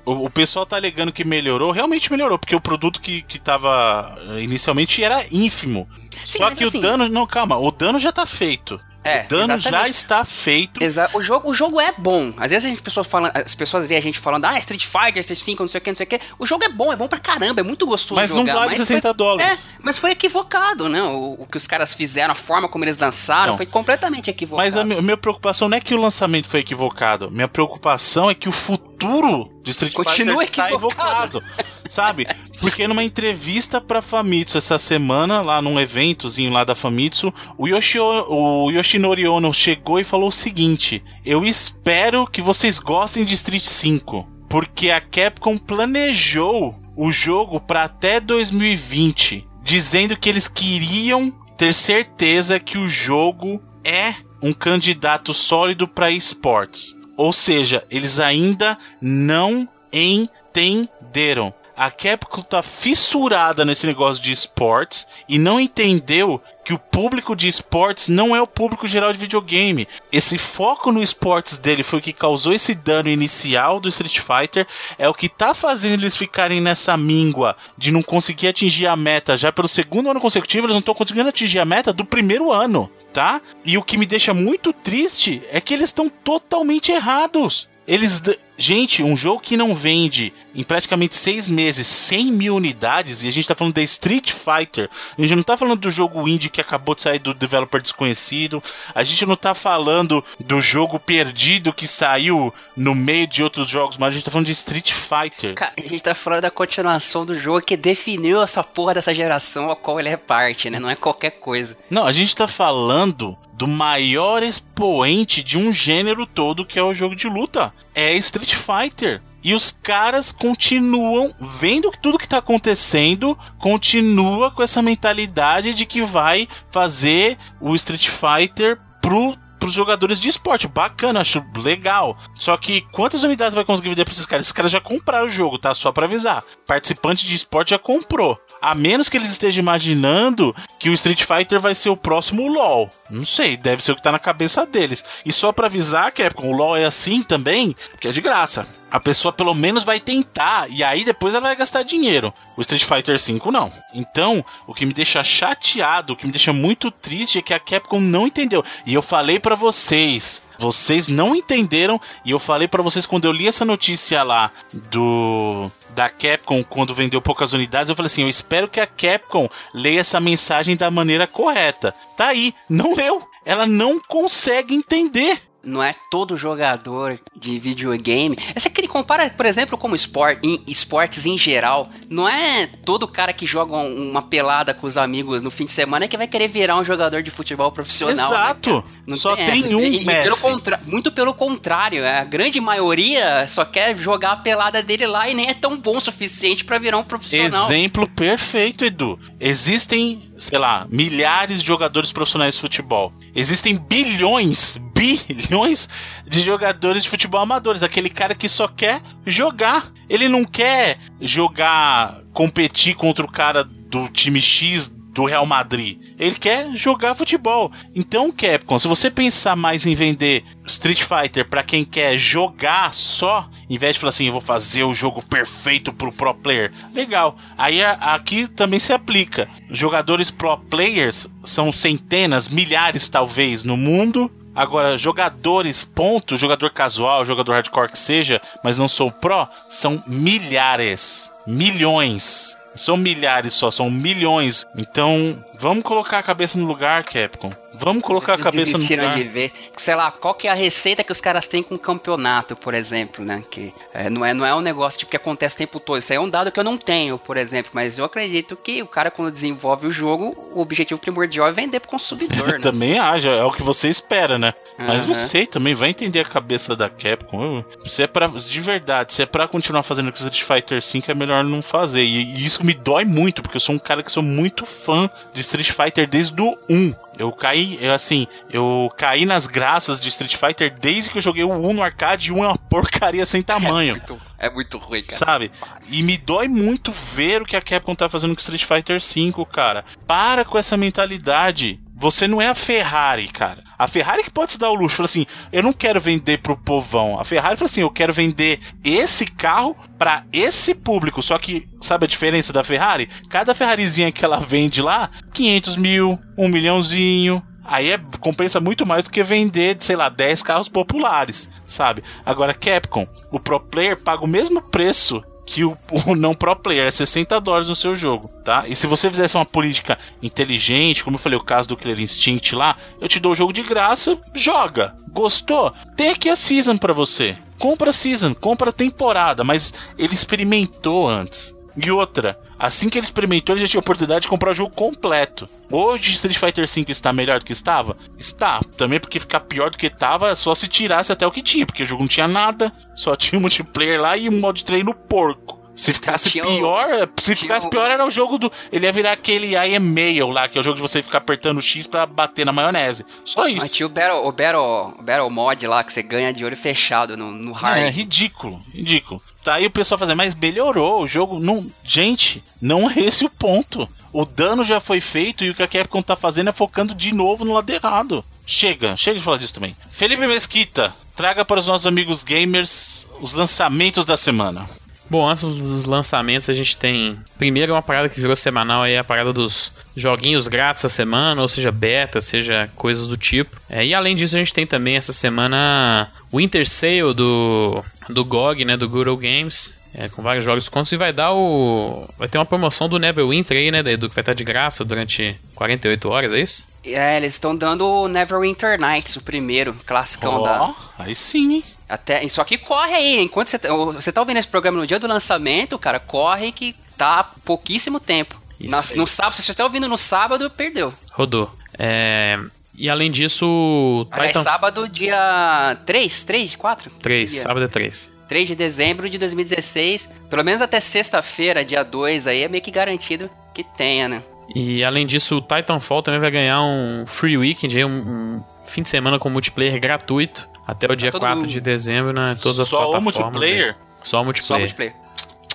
O, o, pessoal tá alegando que melhorou, realmente melhorou, porque o produto que, que tava eh, inicialmente era ínfimo. Sim, Só que assim, o dano, não, calma, o dano já tá feito. É, o dano exatamente. já está feito. Exa o, jogo, o jogo é bom. Às vezes a gente, pessoas fala, as pessoas veem a gente falando, ah, Street Fighter, Street 5, não sei o que, não sei o que. O jogo é bom, é bom pra caramba, é muito gostoso Mas jogar, não vale mas 60 foi, dólares. É, mas foi equivocado, né? O, o, que os caras fizeram, a forma como eles lançaram, não. foi completamente equivocado. Mas a minha, preocupação não é que o lançamento foi equivocado. Minha preocupação é que o futuro de Street Continua Fighter tá equivocado, sabe? Porque numa entrevista pra Famitsu essa semana, lá num eventozinho lá da Famitsu, o, Yoshio, o Yoshinori Ono chegou e falou o seguinte: Eu espero que vocês gostem de Street 5, porque a Capcom planejou o jogo para até 2020, dizendo que eles queriam ter certeza que o jogo é um candidato sólido para esportes. Ou seja, eles ainda não entenderam. A Capcom tá fissurada nesse negócio de esportes e não entendeu que o público de esportes não é o público geral de videogame. Esse foco no esportes dele foi o que causou esse dano inicial do Street Fighter, é o que tá fazendo eles ficarem nessa míngua de não conseguir atingir a meta já pelo segundo ano consecutivo, eles não estão conseguindo atingir a meta do primeiro ano tá? E o que me deixa muito triste é que eles estão totalmente errados. Eles. Gente, um jogo que não vende em praticamente seis meses 100 mil unidades, e a gente tá falando da Street Fighter, a gente não tá falando do jogo indie que acabou de sair do developer desconhecido, a gente não tá falando do jogo perdido que saiu no meio de outros jogos, mas a gente tá falando de Street Fighter. Cara, a gente tá falando da continuação do jogo que definiu essa porra dessa geração a qual ele é parte, né? Não é qualquer coisa. Não, a gente tá falando do maior expoente de um gênero todo que é o jogo de luta. É Street Fighter. E os caras continuam vendo tudo que tá acontecendo, continua com essa mentalidade de que vai fazer o Street Fighter pro para os jogadores de esporte. Bacana, acho legal. Só que quantas unidades vai conseguir vender para esses caras? Esses caras já compraram o jogo, tá? Só para avisar. Participante de esporte já comprou. A menos que eles estejam imaginando que o Street Fighter vai ser o próximo LoL. Não sei, deve ser o que tá na cabeça deles. E só para avisar, Capcom, o LoL é assim também, porque é de graça. A pessoa pelo menos vai tentar e aí depois ela vai gastar dinheiro. O Street Fighter V não. Então, o que me deixa chateado, o que me deixa muito triste é que a Capcom não entendeu. E eu falei para vocês, vocês não entenderam e eu falei para vocês quando eu li essa notícia lá do da Capcom quando vendeu poucas unidades, eu falei assim: eu espero que a Capcom leia essa mensagem da maneira correta. Tá aí, não leu. Ela não consegue entender não é todo jogador de videogame. Essa que ele compara, por exemplo, como esporte, em, esportes em geral. Não é todo cara que joga uma pelada com os amigos no fim de semana que vai querer virar um jogador de futebol profissional. Né, Exato. Né, não só tem, tem um e, pelo contra... Muito pelo contrário, a grande maioria só quer jogar a pelada dele lá e nem é tão bom o suficiente para virar um profissional. Exemplo perfeito, Edu. Existem, sei lá, milhares de jogadores profissionais de futebol. Existem bilhões, bilhões de jogadores de futebol amadores. Aquele cara que só quer jogar. Ele não quer jogar, competir contra o cara do time X do Real Madrid. Ele quer jogar futebol. Então, Capcom, se você pensar mais em vender Street Fighter para quem quer jogar só, em vez de falar assim, eu vou fazer o jogo perfeito pro pro player, legal. Aí aqui também se aplica. Jogadores pro players são centenas, milhares talvez no mundo. Agora, jogadores, ponto, jogador casual, jogador hardcore que seja, mas não sou pro, são milhares, milhões. São milhares só, são milhões. Então, vamos colocar a cabeça no lugar, Capcom. Vamos colocar a cabeça no lugar. de ver, sei lá, qual que é a receita que os caras têm com o campeonato, por exemplo, né? Que é, não, é, não é um negócio tipo, que acontece o tempo todo. Isso aí é um dado que eu não tenho, por exemplo. Mas eu acredito que o cara, quando desenvolve o jogo, o objetivo primordial é vender pro consumidor, né? também haja, é o que você espera, né? Uhum. Mas não sei, também vai entender a cabeça da Capcom. Se é pra, de verdade, se é pra continuar fazendo o Street Fighter V, é melhor não fazer. E, e isso me dói muito, porque eu sou um cara que sou muito fã de Street Fighter desde o 1. Eu caí, eu, assim, eu caí nas graças de Street Fighter desde que eu joguei o 1 no arcade e 1 é uma porcaria sem tamanho. É muito, é muito ruim, cara. Sabe? E me dói muito ver o que a Capcom tá fazendo com Street Fighter 5, cara. Para com essa mentalidade. Você não é a Ferrari, cara. A Ferrari que pode se dar o luxo. Fala assim: eu não quero vender pro povão. A Ferrari fala assim: eu quero vender esse carro para esse público. Só que, sabe a diferença da Ferrari? Cada Ferrarizinha que ela vende lá, 500 mil, 1 milhãozinho. Aí é, compensa muito mais do que vender, sei lá, 10 carros populares, sabe? Agora, Capcom, o Pro Player paga o mesmo preço que o, o, não pro player é 60 dólares no seu jogo, tá? E se você fizesse uma política inteligente, como eu falei, o caso do Killer Instinct lá, eu te dou o jogo de graça, joga. Gostou? Tem aqui a season para você. Compra season, compra temporada, mas ele experimentou antes. E outra, assim que ele experimentou, ele já tinha a oportunidade de comprar o jogo completo. Hoje Street Fighter V está melhor do que estava? Está. Também porque ficar pior do que estava é só se tirasse até o que tinha, porque o jogo não tinha nada, só tinha multiplayer lá e um modo de treino porco. Se ficasse pior, se ficasse pior era o jogo do. Ele ia virar aquele I am Mail lá, que é o jogo de você ficar apertando X pra bater na maionese. Só isso. Mas tinha o Battle, o Battle, o Battle Mod lá, que você ganha de olho fechado no, no hard. É, ridículo, ridículo. Tá aí o pessoal fazendo, mas melhorou o jogo. Não, gente, não é esse o ponto. O dano já foi feito e o que a Capcom tá fazendo é focando de novo no lado errado. Chega, chega de falar disso também. Felipe Mesquita, traga para os nossos amigos gamers os lançamentos da semana. Bom, antes dos lançamentos, a gente tem. Primeiro, uma parada que virou semanal aí, a parada dos joguinhos grátis a semana, ou seja, beta, seja coisas do tipo. É, e além disso, a gente tem também essa semana o Winter Sale do, do GOG, né, do Google Games. É, com vários jogos contos e vai dar o. Vai ter uma promoção do Neverwinter aí, né, Edu? Que vai estar de graça durante 48 horas, é isso? É, eles estão dando o Neverwinter Nights, o primeiro, classicão oh, da. Aí sim, hein? Até, só que corre aí, enquanto você, tá, você tá ouvindo esse programa no dia do lançamento, cara, corre que tá pouquíssimo tempo. Na, no sábado, se você tá ouvindo no sábado, perdeu. Rodou. É, e além disso. Titan... É sábado, dia 3, 3, 4? 3, dia. sábado é 3. 3 de dezembro de 2016. Pelo menos até sexta-feira, dia 2, aí é meio que garantido que tenha, né? E além disso, o Titanfall também vai ganhar um free weekend, um, um fim de semana com multiplayer gratuito até o dia tá 4 mundo. de dezembro, né? Todas as Só plataformas. Só multiplayer? Só multiplayer. Só multiplayer.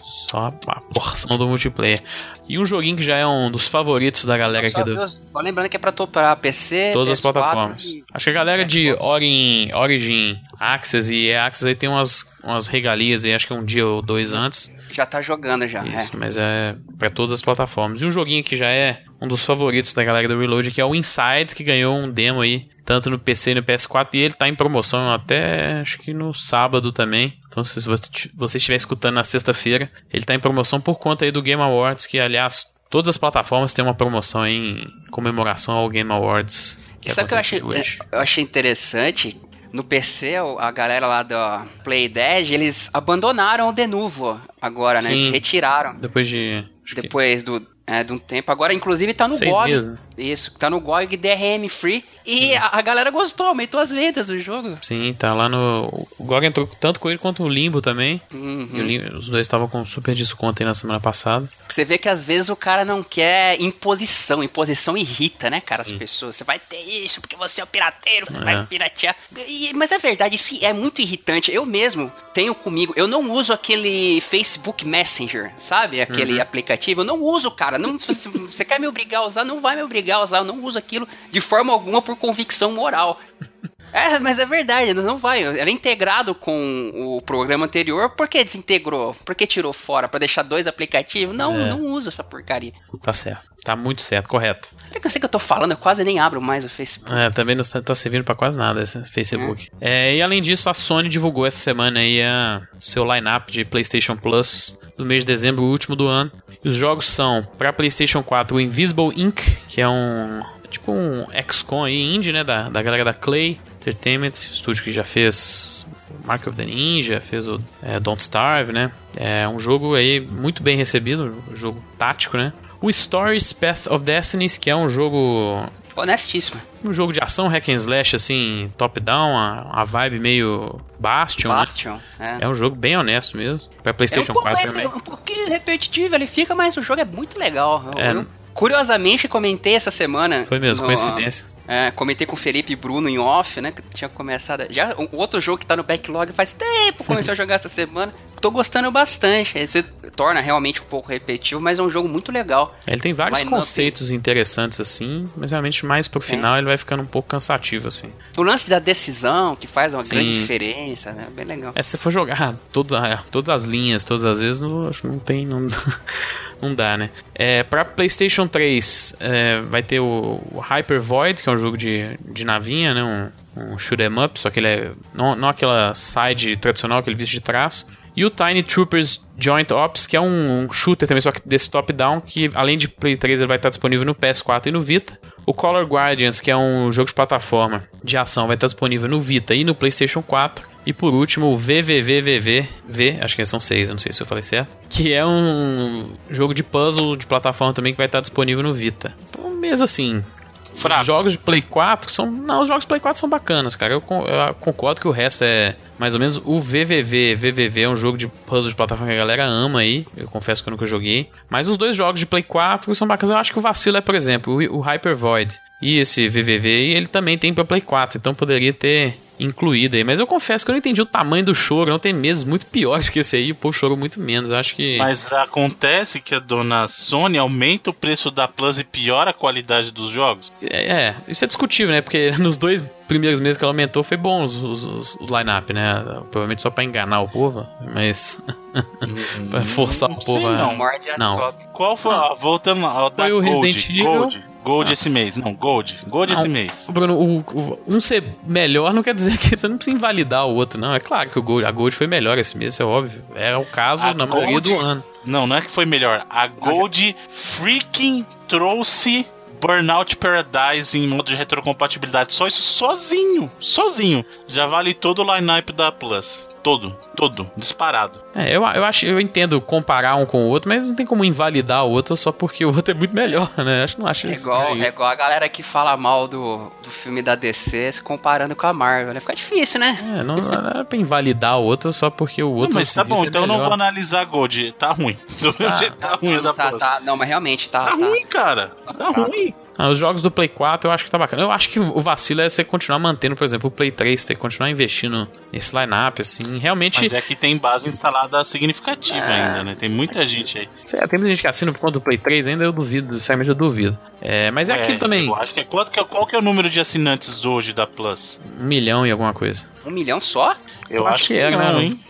Só a porção do multiplayer. E um joguinho que já é um dos favoritos da galera aqui do. Só lembrando que é pra, pra PC. Todas PS4, as plataformas. E... Acho que a galera de Origin, Origin Access e Access aí tem umas, umas regalias aí, acho que um dia ou dois antes. Já tá jogando já. Isso, é. mas é para todas as plataformas. E um joguinho que já é um dos favoritos da galera do Reload, que é o Inside, que ganhou um demo aí, tanto no PC e no PS4, e ele tá em promoção até acho que no sábado também. Então, se você estiver escutando na sexta-feira, ele tá em promoção por conta aí do Game Awards, que aliás, todas as plataformas têm uma promoção em comemoração ao Game Awards. Que Sabe o que eu achei, eu achei interessante? No PC, a galera lá do Play Dead, eles abandonaram o Denuvo agora, né? Sim. Eles retiraram. Depois de. Depois do, é, de um tempo. Agora, inclusive, tá no Seis GOG. Meses. Isso, tá no GOG DRM Free. E a, a galera gostou, aumentou as vendas do jogo. Sim, tá lá no. O GOG entrou tanto com ele quanto o Limbo também. Uhum. O Limbo- os dois estavam com super desconto aí na semana passada. Você vê que às vezes o cara não quer imposição. Imposição irrita, né, cara, as pessoas. Você vai ter isso porque você é o pirateiro, você É. vai piratear. E- mas é verdade, isso é muito irritante. Eu mesmo tenho comigo, eu não uso aquele Facebook Messenger, sabe? Aquele Uhum. aplicativo. Eu não uso, cara. Não, se você quer me obrigar a usar, não vai me obrigar a usar. Eu não uso aquilo de forma alguma por convicção moral. É, mas é verdade, não vai. Era integrado com o programa anterior. Por que desintegrou? Por que tirou fora? Pra deixar dois aplicativos? Não, É. não uso essa porcaria. Tá certo. Tá muito certo, correto. Será que eu sei que eu tô falando? Eu quase nem abro mais o Facebook. É, também não tá, tá servindo pra quase nada esse Facebook. É, e além disso, a Sony divulgou essa semana aí a seu lineup de PlayStation Plus do mês de dezembro, o último do ano. Os jogos são para PlayStation 4 o Invisible Inc., que é um tipo um XCOM aí indie, né, da, da galera da Clay Entertainment, estúdio que já fez Mark of the Ninja, fez o é, Don't Starve, né? É um jogo aí muito bem recebido, um jogo tático, né? O Stories Path of Destinies, que é um jogo Honestíssimo. um jogo de ação hack and slash, assim, top-down, a, a vibe meio Bastion, né? Bastion. É. É um jogo bem honesto mesmo. Pra É um, PlayStation pouco, 4 é, também. um pouquinho repetitivo, ele fica, mas o jogo é muito legal. É. eu, curiosamente, comentei essa semana. Foi mesmo, no- coincidência. É, comentei com o Felipe e Bruno em off, né? Que tinha começado. Já o outro jogo que tá no backlog faz tempo, comecei a jogar essa semana. Tô gostando bastante. Ele se torna realmente um pouco repetitivo, mas é um jogo muito legal. Ele tem vários conceitos interessantes, assim, mas realmente mais É. pro final ele vai ficando um pouco cansativo, assim. O lance da decisão, que faz uma Sim. grande diferença, né? Bem legal. É, se você for jogar todas, todas as linhas, todas as vezes, não, acho que não tem. Não, não dá, né? É, pra PlayStation 3, é, vai ter o, o Hyper Void, que é um jogo de, de navinha, né? Um, um shoot 'em up, só que ele é. Não, não aquela side tradicional, aquele visto de trás. E o Tiny Troopers Joint Ops, que é um, um shooter também, só que desse top-down, que além de Play 3 ele vai estar disponível no PS4 e no Vita. O Color Guardians, que é um jogo de plataforma de ação, vai estar disponível no Vita e no PlayStation 4. E por último, o VVVVV, acho que são seis, não sei se eu falei certo, que é um jogo de puzzle de plataforma também que vai estar disponível no Vita. Então, mesmo assim, Fraco. os jogos de Play 4 são. Não, os jogos de Play 4 são bacanas, cara. Eu, eu concordo que o resto é mais ou menos o VVV. VVV é um jogo de puzzle de plataforma que a galera ama aí. Eu confesso que eu nunca joguei. Mas os dois jogos de Play 4 são bacanas. Eu acho que o vacilo é, por exemplo, o, o Hyper Void e esse VVV. Ele também tem pra Play 4. Então poderia ter incluído aí. Mas eu confesso que eu não entendi o tamanho do choro. Não tem mesas muito piores que esse aí. O povo chorou muito menos. Eu acho que. Mas acontece que a dona Sony aumenta o preço da Plus e piora a qualidade dos jogos. É, é, isso é discutível, né? Porque nos dois primeiros meses que ela aumentou foi bom os, os, os- o line-up, né? Provavelmente só pra enganar o povo, mas. pra forçar o Não sei povo a. não. A Não. sopa. Qual foi? ó, voltando ao da Foi o Gold. Resident Evil. Gold. Gold esse mês. Não, Gold. Gold Não. esse mês. Bruno, o- o- um ser melhor não quer dizer que você não precisa invalidar o outro, não. É claro que o Gold, a Gold foi melhor esse mês, isso é óbvio. É o caso A na maioria Gold- do ano. Não, não é que foi melhor. A Gold freaking trouxe Burnout Paradise em modo de retrocompatibilidade. Só isso sozinho. Sozinho. Já vale todo o lineup da Plus. Todo. Todo. Disparado. É, eu, eu acho, eu entendo comparar um com o outro, mas não tem como invalidar o outro só porque o outro é muito melhor, né? Acho, não acho É igual, é isso. igual a galera que fala mal do, do filme da DC se comparando com a Marvel, né? Fica difícil, né? É, não, não é pra invalidar o outro só porque o outro. Não, mas tá bom, é então eu não melhor. vou analisar Gold. Tá ruim. Do meu jeito tá, ruim o da tá, tá, não, mas realmente tá. Tá tá. ruim, cara. Tá ruim. Ah, os jogos do Play 4 eu acho que tá bacana. Eu acho que o vacilo é você continuar mantendo, por exemplo, o Play 3, ter que continuar investindo nesse lineup, assim. Realmente. Mas é que tem base instalada significativa ainda, né? Tem muita gente aí. Tem muita gente que assina por conta do Play 3, ainda eu duvido, sinceramente eu duvido. É, mas é, aquilo também, Eu acho que é, quanto que é- qual que é o número de assinantes hoje da Plus? um milhão e alguma coisa. Um milhão só? Eu, acho que é, não, né? hein?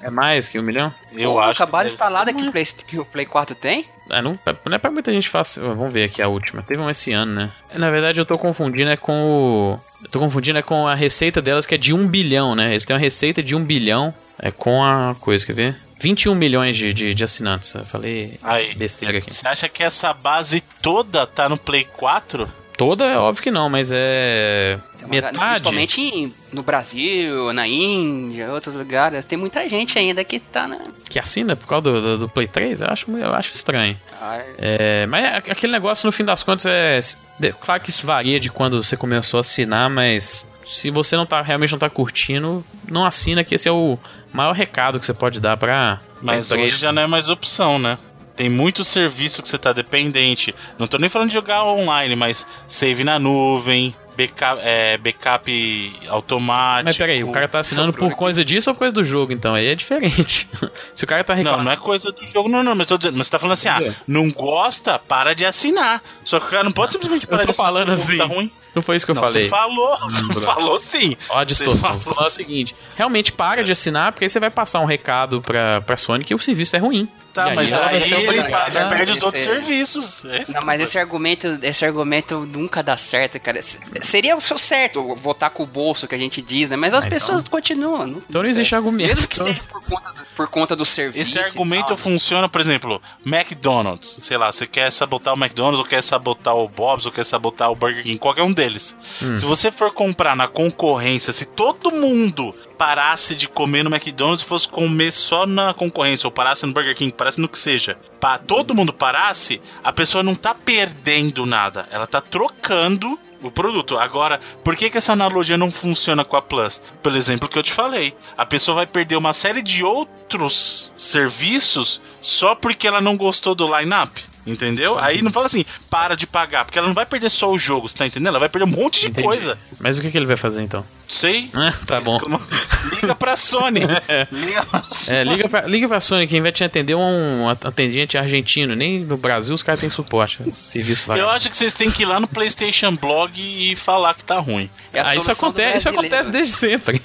É mais que um milhão? Eu Pô, acho. A base deve instalada ser que o, Play, que o Play 4 tem? É, não, não é pra muita gente fácil. Vamos ver aqui a última. Teve um esse ano, né? Na verdade, eu tô confundindo é com o. Eu tô confundindo é com a receita delas, que é de um bilhão, né? Eles têm uma receita de um bilhão. É com a coisa, quer ver? 21 milhões de, de, de assinantes. Eu falei Aí. besteira aqui. Você acha que essa base toda tá no Play 4? Toda é óbvio que não, mas é. Metade. Principalmente em no Brasil, na Índia, outros lugares. Tem muita gente ainda que tá na. Que assina por causa do, do, do Play 3? Eu acho, eu acho estranho. Ah, É, mas é- aquele negócio, no fim das contas, é. de- Claro que isso varia de quando você começou a assinar, mas se você não tá, realmente não tá curtindo, não assina, que esse é o maior recado que você pode dar pra. Mas hoje já não é mais opção, né? Tem muito serviço que você tá dependente. Não tô nem falando de jogar online, mas save na nuvem, backup, é, backup automático. Mas peraí, o cara tá assinando por coisa disso ou por coisa do jogo, então? Aí é diferente. se o cara tá Não, reclamando. não é coisa do jogo, não, não. Mas, tô dizendo, mas você tá falando assim, ah, não gosta, para de assinar. Só que o cara não pode simplesmente parar Eu tô de assinar falando assim. Tá ruim. Não foi isso que eu Não, falei. Você falou, você falou sim. Ó a distorção. Você Você falou o seguinte: realmente para de assinar, porque aí você vai passar um recado pra, pra Sony que o serviço é ruim. Tá, E mas aí a- perde os esse- outros serviços. É Não, mas esse argumento, esse argumento nunca dá certo, cara. Seria o seu certo votar com o bolso que a gente diz, né? Mas as Ah, pessoas continuam. não- Então não existe argumento. Mesmo que Então- seja por conta do, por conta do serviço. Esse argumento tal. funciona, por exemplo, McDonald's. Sei lá, você quer sabotar o McDonald's, ou quer sabotar o Bob's, ou quer sabotar o Burger King, qualquer um deles. Hum. Se você for comprar na concorrência, se todo mundo parasse de comer no McDonald's e fosse comer só na concorrência, ou parasse no Burger King, parasse no que seja, pa todo mundo parasse, a pessoa não tá perdendo nada, ela tá trocando o produto. Agora, por que, que essa analogia não funciona com a Plus? Pelo exemplo que eu te falei. A pessoa vai perder uma série de outros serviços só porque ela não gostou do line-up. Entendeu? Aí não fala assim, para de pagar, porque ela não vai perder só o jogo, você tá entendendo? Ela vai perder um monte de Entendi. coisa. Mas o que, que ele vai fazer então? Sei. Ah, tá bom. Liga pra Sony. Liga pra Sony. É, liga pra, liga pra Sony, quem vai te atender é um atendente argentino. Nem no Brasil os caras têm suporte. Serviço Eu vagabundo. acho que vocês têm que ir lá no PlayStation Blog e falar que tá ruim. É a Ah, isso acontece, isso acontece desde sempre.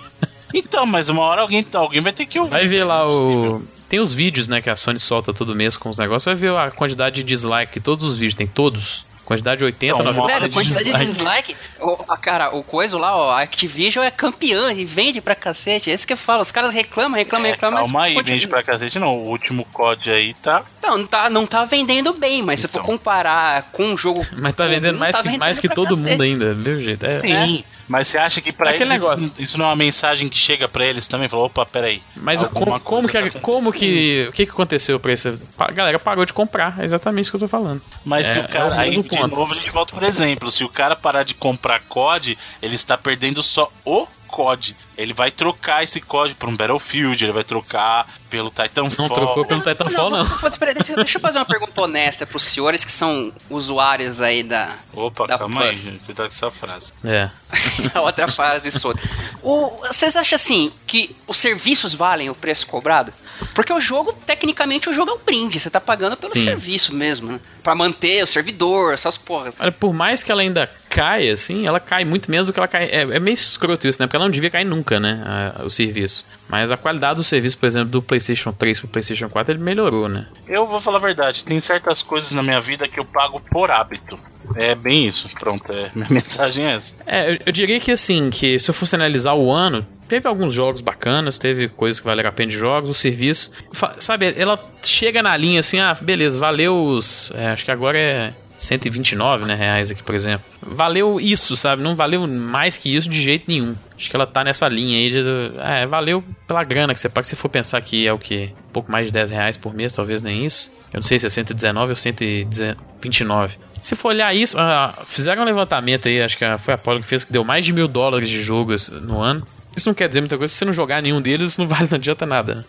Então, mas uma hora alguém, alguém vai ter que ouvir. Vai ver lá é o. possível. Tem os vídeos, né, que a Sony solta todo mês com os negócios. Vai ver a quantidade de dislike que todos os vídeos tem, todos. Quantidade de 80, Não, 90 Velho, de quantidade de dislike. dislike. O, a cara, o coisa lá, ó, a Activision é campeã e vende pra cacete. É isso que eu falo. Os caras reclamam, reclamam, É, reclamam. mas calma aí, continua. vende pra cacete não. O último COD aí tá. Não, não tá, não tá vendendo bem, mas se for Então. comparar com um jogo. Mas tá vendendo mais, tá que, vendendo mais que todo cacete. mundo ainda, viu, jeito? É. Sim. Mas você acha que pra Aquele eles negócio. Isso, isso não é uma mensagem que chega pra eles também? Falou, opa, peraí. Mas como, como que, como que. O que, que aconteceu pra esse. A galera parou de comprar. É exatamente isso que eu tô falando. Mas se É, o cara. é o aí, mesmo de ponto. novo, a gente volta por exemplo. Se o cara parar de comprar COD, ele está perdendo só o COD. Ele vai trocar esse COD por um Battlefield, ele vai trocar pelo Titanfall. Não trocou pelo Titanfall, não. vou- vou- peraí, deixa, deixa eu fazer uma pergunta honesta pros senhores que são usuários aí da, Opa, da calma aí, Plus. gente. Cuidado com essa frase. É. a outra fase solta. O, vocês acham assim que os serviços valem o preço cobrado? Porque o jogo, tecnicamente, o jogo é um brinde. Você tá pagando pelo Sim. serviço mesmo, né? Pra manter o servidor, essas porras. Olha, por mais que ela ainda caia, assim, ela cai muito menos do que ela cai. É, é meio escroto isso, né? Porque ela não devia cair nunca, né? a- o serviço. Mas a qualidade do serviço, por exemplo, do PlayStation 3 pro PlayStation 4, ele melhorou, né? Eu vou falar a verdade, tem certas coisas na minha vida que eu pago por hábito. É bem isso, pronto, é, minha mensagem é essa. É, eu, eu diria que assim, que se eu fosse analisar o ano, teve alguns jogos bacanas, teve coisas que valeram a pena de jogos, o serviço. Sabe, ela chega na linha assim, ah, beleza, valeu os. é, acho que agora é 129 né, reais aqui, por exemplo. Valeu isso, sabe? Não valeu mais que isso de jeito nenhum. Acho que ela tá nessa linha aí de. É, valeu pela grana que você paga. Se for pensar que é o que? Um pouco mais de 10 reais por mês, talvez nem isso. Eu não sei se é 119 ou 129. Se for olhar isso, ah, fizeram um levantamento aí, acho que foi a Apollo que fez, que deu mais de mil dólares de jogos no ano. Isso não quer dizer muita coisa, se você não jogar nenhum deles, não vale, não adianta nada.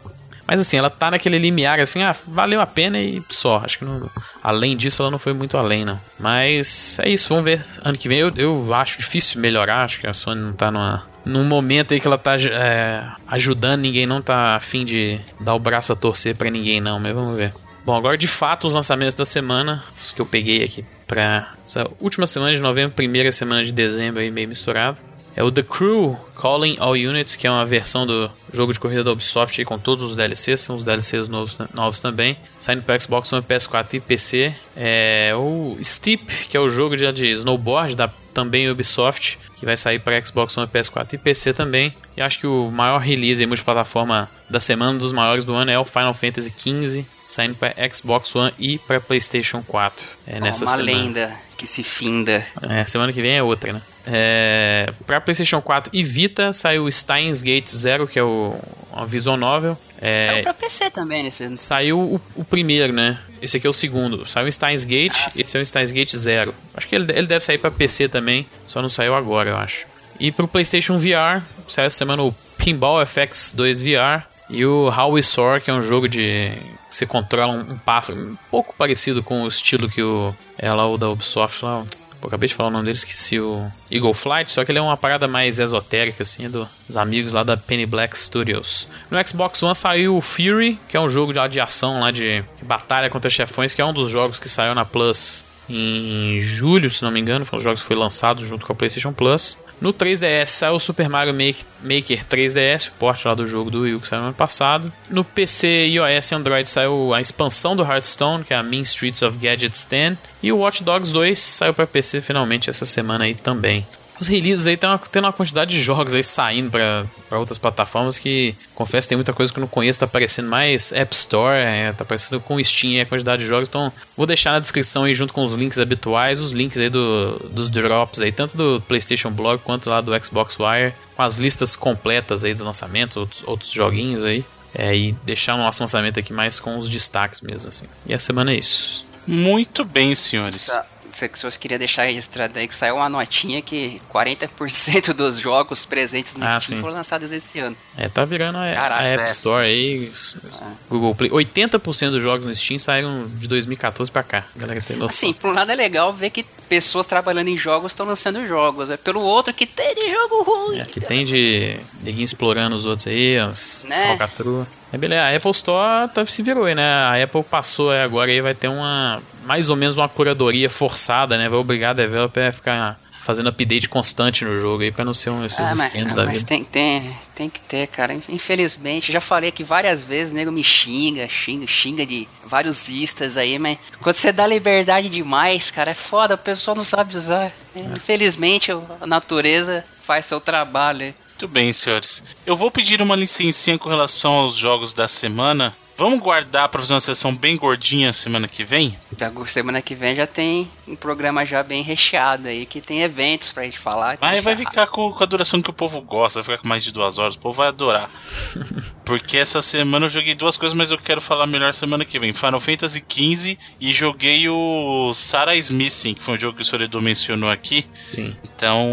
Mas assim, ela tá naquele limiar assim, ah, valeu a pena e só. Acho que não, além disso, ela não foi muito além, não. Mas é isso, vamos ver. Ano que vem eu, eu acho difícil melhorar, acho que a Sony não tá numa, num momento aí que ela tá é, ajudando ninguém, não tá afim de dar o braço a torcer pra ninguém, não, mas vamos ver. Bom, agora de fato os lançamentos da semana, os que eu peguei aqui pra essa última semana de novembro, primeira semana de dezembro aí meio misturado. É o The Crew Calling All Units, que é uma versão do jogo de corrida da Ubisoft aí, com todos os DLCs, são os DLCs novos, novos também. Saindo para Xbox One, PS4 e PC. É o Steep, que é o jogo de, de snowboard da também Ubisoft, que vai sair para Xbox One, PS4 e PC também. E acho que o maior release em multiplataforma da semana, dos maiores do ano, é o Final Fantasy XV, saindo para Xbox One e para PlayStation 4. É nessa uma semana. lenda que se finda. É, semana que vem é outra, né? É, pra PlayStation 4 e Vita saiu Steins Gate Zero, que é o, uma visual novel. É, Saiu pra PC também nesse. Saiu o, o, primeiro, né? Esse aqui é o segundo. Saiu o Steins Gate, ah, esse é o Steins Gate Zero. Acho que ele, ele deve sair pra PC também, só não saiu agora, eu acho. E pro PlayStation VR, saiu essa semana o Pinball FX 2 VR e o How We Soar, que é um jogo de. Você controla um, pássaro um pouco parecido com o estilo que o. É lá o da Ubisoft lá. Pô, acabei de falar o nome dele, esqueci o Eagle Flight, só que ele é uma parada mais esotérica, assim, dos amigos lá da Penny Black Studios. No Xbox One saiu o Fury, que é um jogo de aviação lá de batalha contra chefões, que é um dos jogos que saiu na Plus em julho, se não me engano, foi um jogos que foi lançado junto com a PlayStation Plus. No 3DS saiu o Super Mario Maker 3DS, o porte lá do jogo do Wii que saiu no ano passado. No PC, iOS e Android saiu a expansão do Hearthstone, que é a Mean Streets of Gadgets 10. E o Watch Dogs 2 saiu para PC finalmente essa semana aí também os releases aí tem uma, tem uma quantidade de jogos aí saindo para outras plataformas que, confesso, tem muita coisa que eu não conheço, tá aparecendo mais App Store, é, tá aparecendo com Steam a quantidade de jogos, então vou deixar na descrição aí junto com os links habituais, os links aí do, dos drops aí, tanto do PlayStation Blog quanto lá do Xbox Wire, com as listas completas aí do lançamento, outros, outros joguinhos aí, é, e deixar o nosso lançamento aqui mais com os destaques mesmo, assim. E a semana é isso. Muito bem, senhores. Tá se pessoas queria deixar registrado aí que saiu uma notinha que 40% dos jogos presentes no ah, Steam sim. foram lançados esse ano. É, tá virando a, Caraca, a App Store aí, é. Google Play. 80% dos jogos no Steam saíram de 2014 pra cá. A galera tem noção. Assim, por um lado é legal ver que pessoas trabalhando em jogos estão lançando jogos. É pelo outro que tem de jogo ruim. É, que tem de ninguém explorando os outros aí, as né? falcatrua. É beleza, a Apple Store tá, se virou aí, né? A Apple passou aí agora aí vai ter uma mais ou menos uma curadoria forçada, né? Vai obrigar a developer a ficar fazendo update constante no jogo aí pra não ser um esses ah, esquemas da mas vida. Tem, tem, tem que ter, cara. Infelizmente, já falei aqui várias vezes, o nego me xinga, xinga, xinga de vários istas aí, mas quando você dá liberdade demais, cara, é foda, o pessoal não sabe usar. É. Infelizmente, a natureza faz seu trabalho. Muito bem, senhores. Eu vou pedir uma licencinha com relação aos jogos da semana Vamos guardar para fazer uma sessão bem gordinha semana que vem? Semana que vem já tem um programa já bem recheado aí, que tem eventos pra gente falar. Aí vai ficar com, com, a duração que o povo gosta, vai ficar com mais de duas horas, o povo vai adorar. Porque essa semana eu joguei duas coisas, mas eu quero falar melhor semana que vem. Final Fantasy XV e joguei o Sarah Smithing, que foi um jogo que o Soredo mencionou aqui. Sim. Então,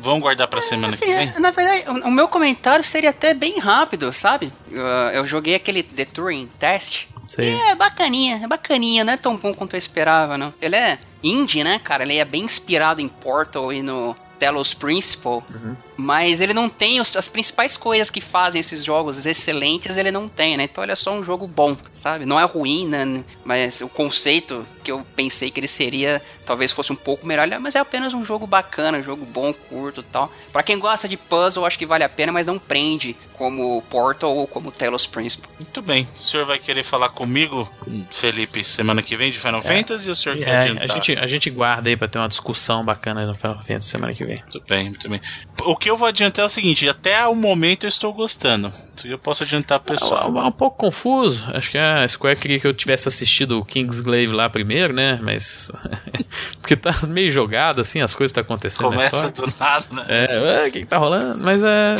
vamos guardar pra semana assim, que vem? É, na verdade, o meu comentário seria até bem rápido, sabe? Eu, eu joguei aquele The Turing Test. Sim. é bacaninha, é bacaninha, não é tão bom quanto eu esperava, não. Ele é indie, né, cara? Ele é bem inspirado em Portal e no Telos Principle. Uhum. Mas ele não tem os, as principais coisas que fazem esses jogos excelentes, ele não tem, né? Então ele é só um jogo bom, sabe? Não é ruim, né? Mas o conceito que eu pensei que ele seria talvez fosse um pouco melhor, mas é apenas um jogo bacana, um jogo bom, curto e tal. Pra quem gosta de puzzle, acho que vale a pena, mas não prende como Portal ou como Telos Principle. Muito bem. O senhor vai querer falar comigo, Felipe, semana que vem de Final é. Fantasy ou o senhor é, quer adiantar? A gente, a gente guarda aí pra ter uma discussão bacana no Final Fantasy semana que vem. Muito bem, muito bem. O que eu vou adiantar é o seguinte: até o momento eu estou gostando. Eu posso adiantar pessoal. É, é um pouco confuso. Acho que a Square queria que eu tivesse assistido o Kingsglaive lá primeiro, né? Mas. Porque tá meio jogado, assim, as coisas estão tá acontecendo Começa na história. do nada, né? É, o que, que tá rolando? Mas é.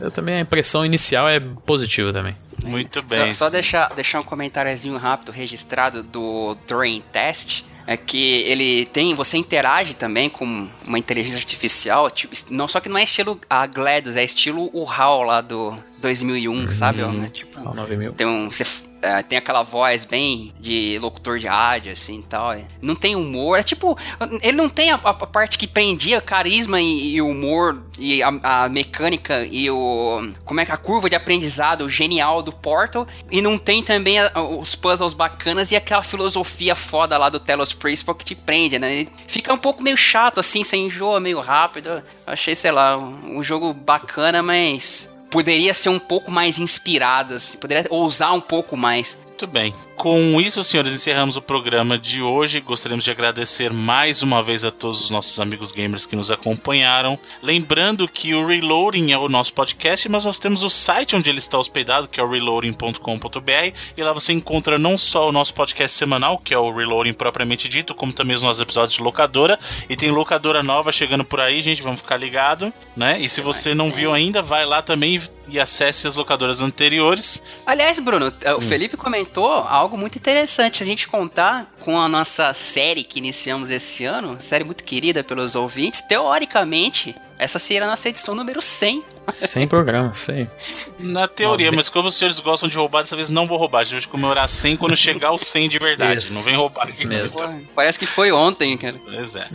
Eu também a impressão inicial é positiva também. Muito bem. Só, só deixar, deixar um comentáriozinho rápido registrado do Drain Test é que ele tem, você interage também com uma inteligência artificial, tipo, não só que não é estilo a GLaDOS, é estilo o HAL lá do 2001, uhum. sabe? É, tipo, HAL 9000. Tem um, você é, tem aquela voz bem de locutor de rádio, assim, tal. É. Não tem humor. É tipo, ele não tem a, a parte que prendia carisma e, e humor e a, a, mecânica e o... Como é que a curva de aprendizado genial do Portal. E não tem também a, os puzzles bacanas e aquela filosofia foda lá do Telos Principle que te prende, né? Fica um pouco meio chato, assim, você enjoa meio rápido. achei, sei lá, um, um jogo bacana, mas poderia ser um pouco mais inspirado, assim, poderia ousar um pouco mais. Muito bem. Com isso, senhores, encerramos o programa de hoje. Gostaríamos de agradecer mais uma vez a todos os nossos amigos gamers que nos acompanharam. Lembrando que o Reloading é o nosso podcast, mas nós temos o site onde ele está hospedado, que é o reloading.com.br, e lá você encontra não só o nosso podcast semanal, que é o Reloading propriamente dito, como também os nossos episódios de locadora. E tem locadora nova chegando por aí, gente, vamos ficar ligado, né? E se você não viu ainda, vai lá também e acesse as locadoras anteriores. Aliás, Bruno, o hum. Felipe comentou algo muito interessante. A gente contar com a nossa série que iniciamos esse ano, série muito querida pelos ouvintes. Teoricamente, essa seria a nossa edição número 100. 100 programas, 100. Na teoria, mas como os senhores gostam de roubar, dessa vez não vou roubar. A gente vai comemorar 100 quando chegar o 100 de verdade. Isso. Não vem roubar aqui mesmo. Parece que foi ontem, cara. Pois é.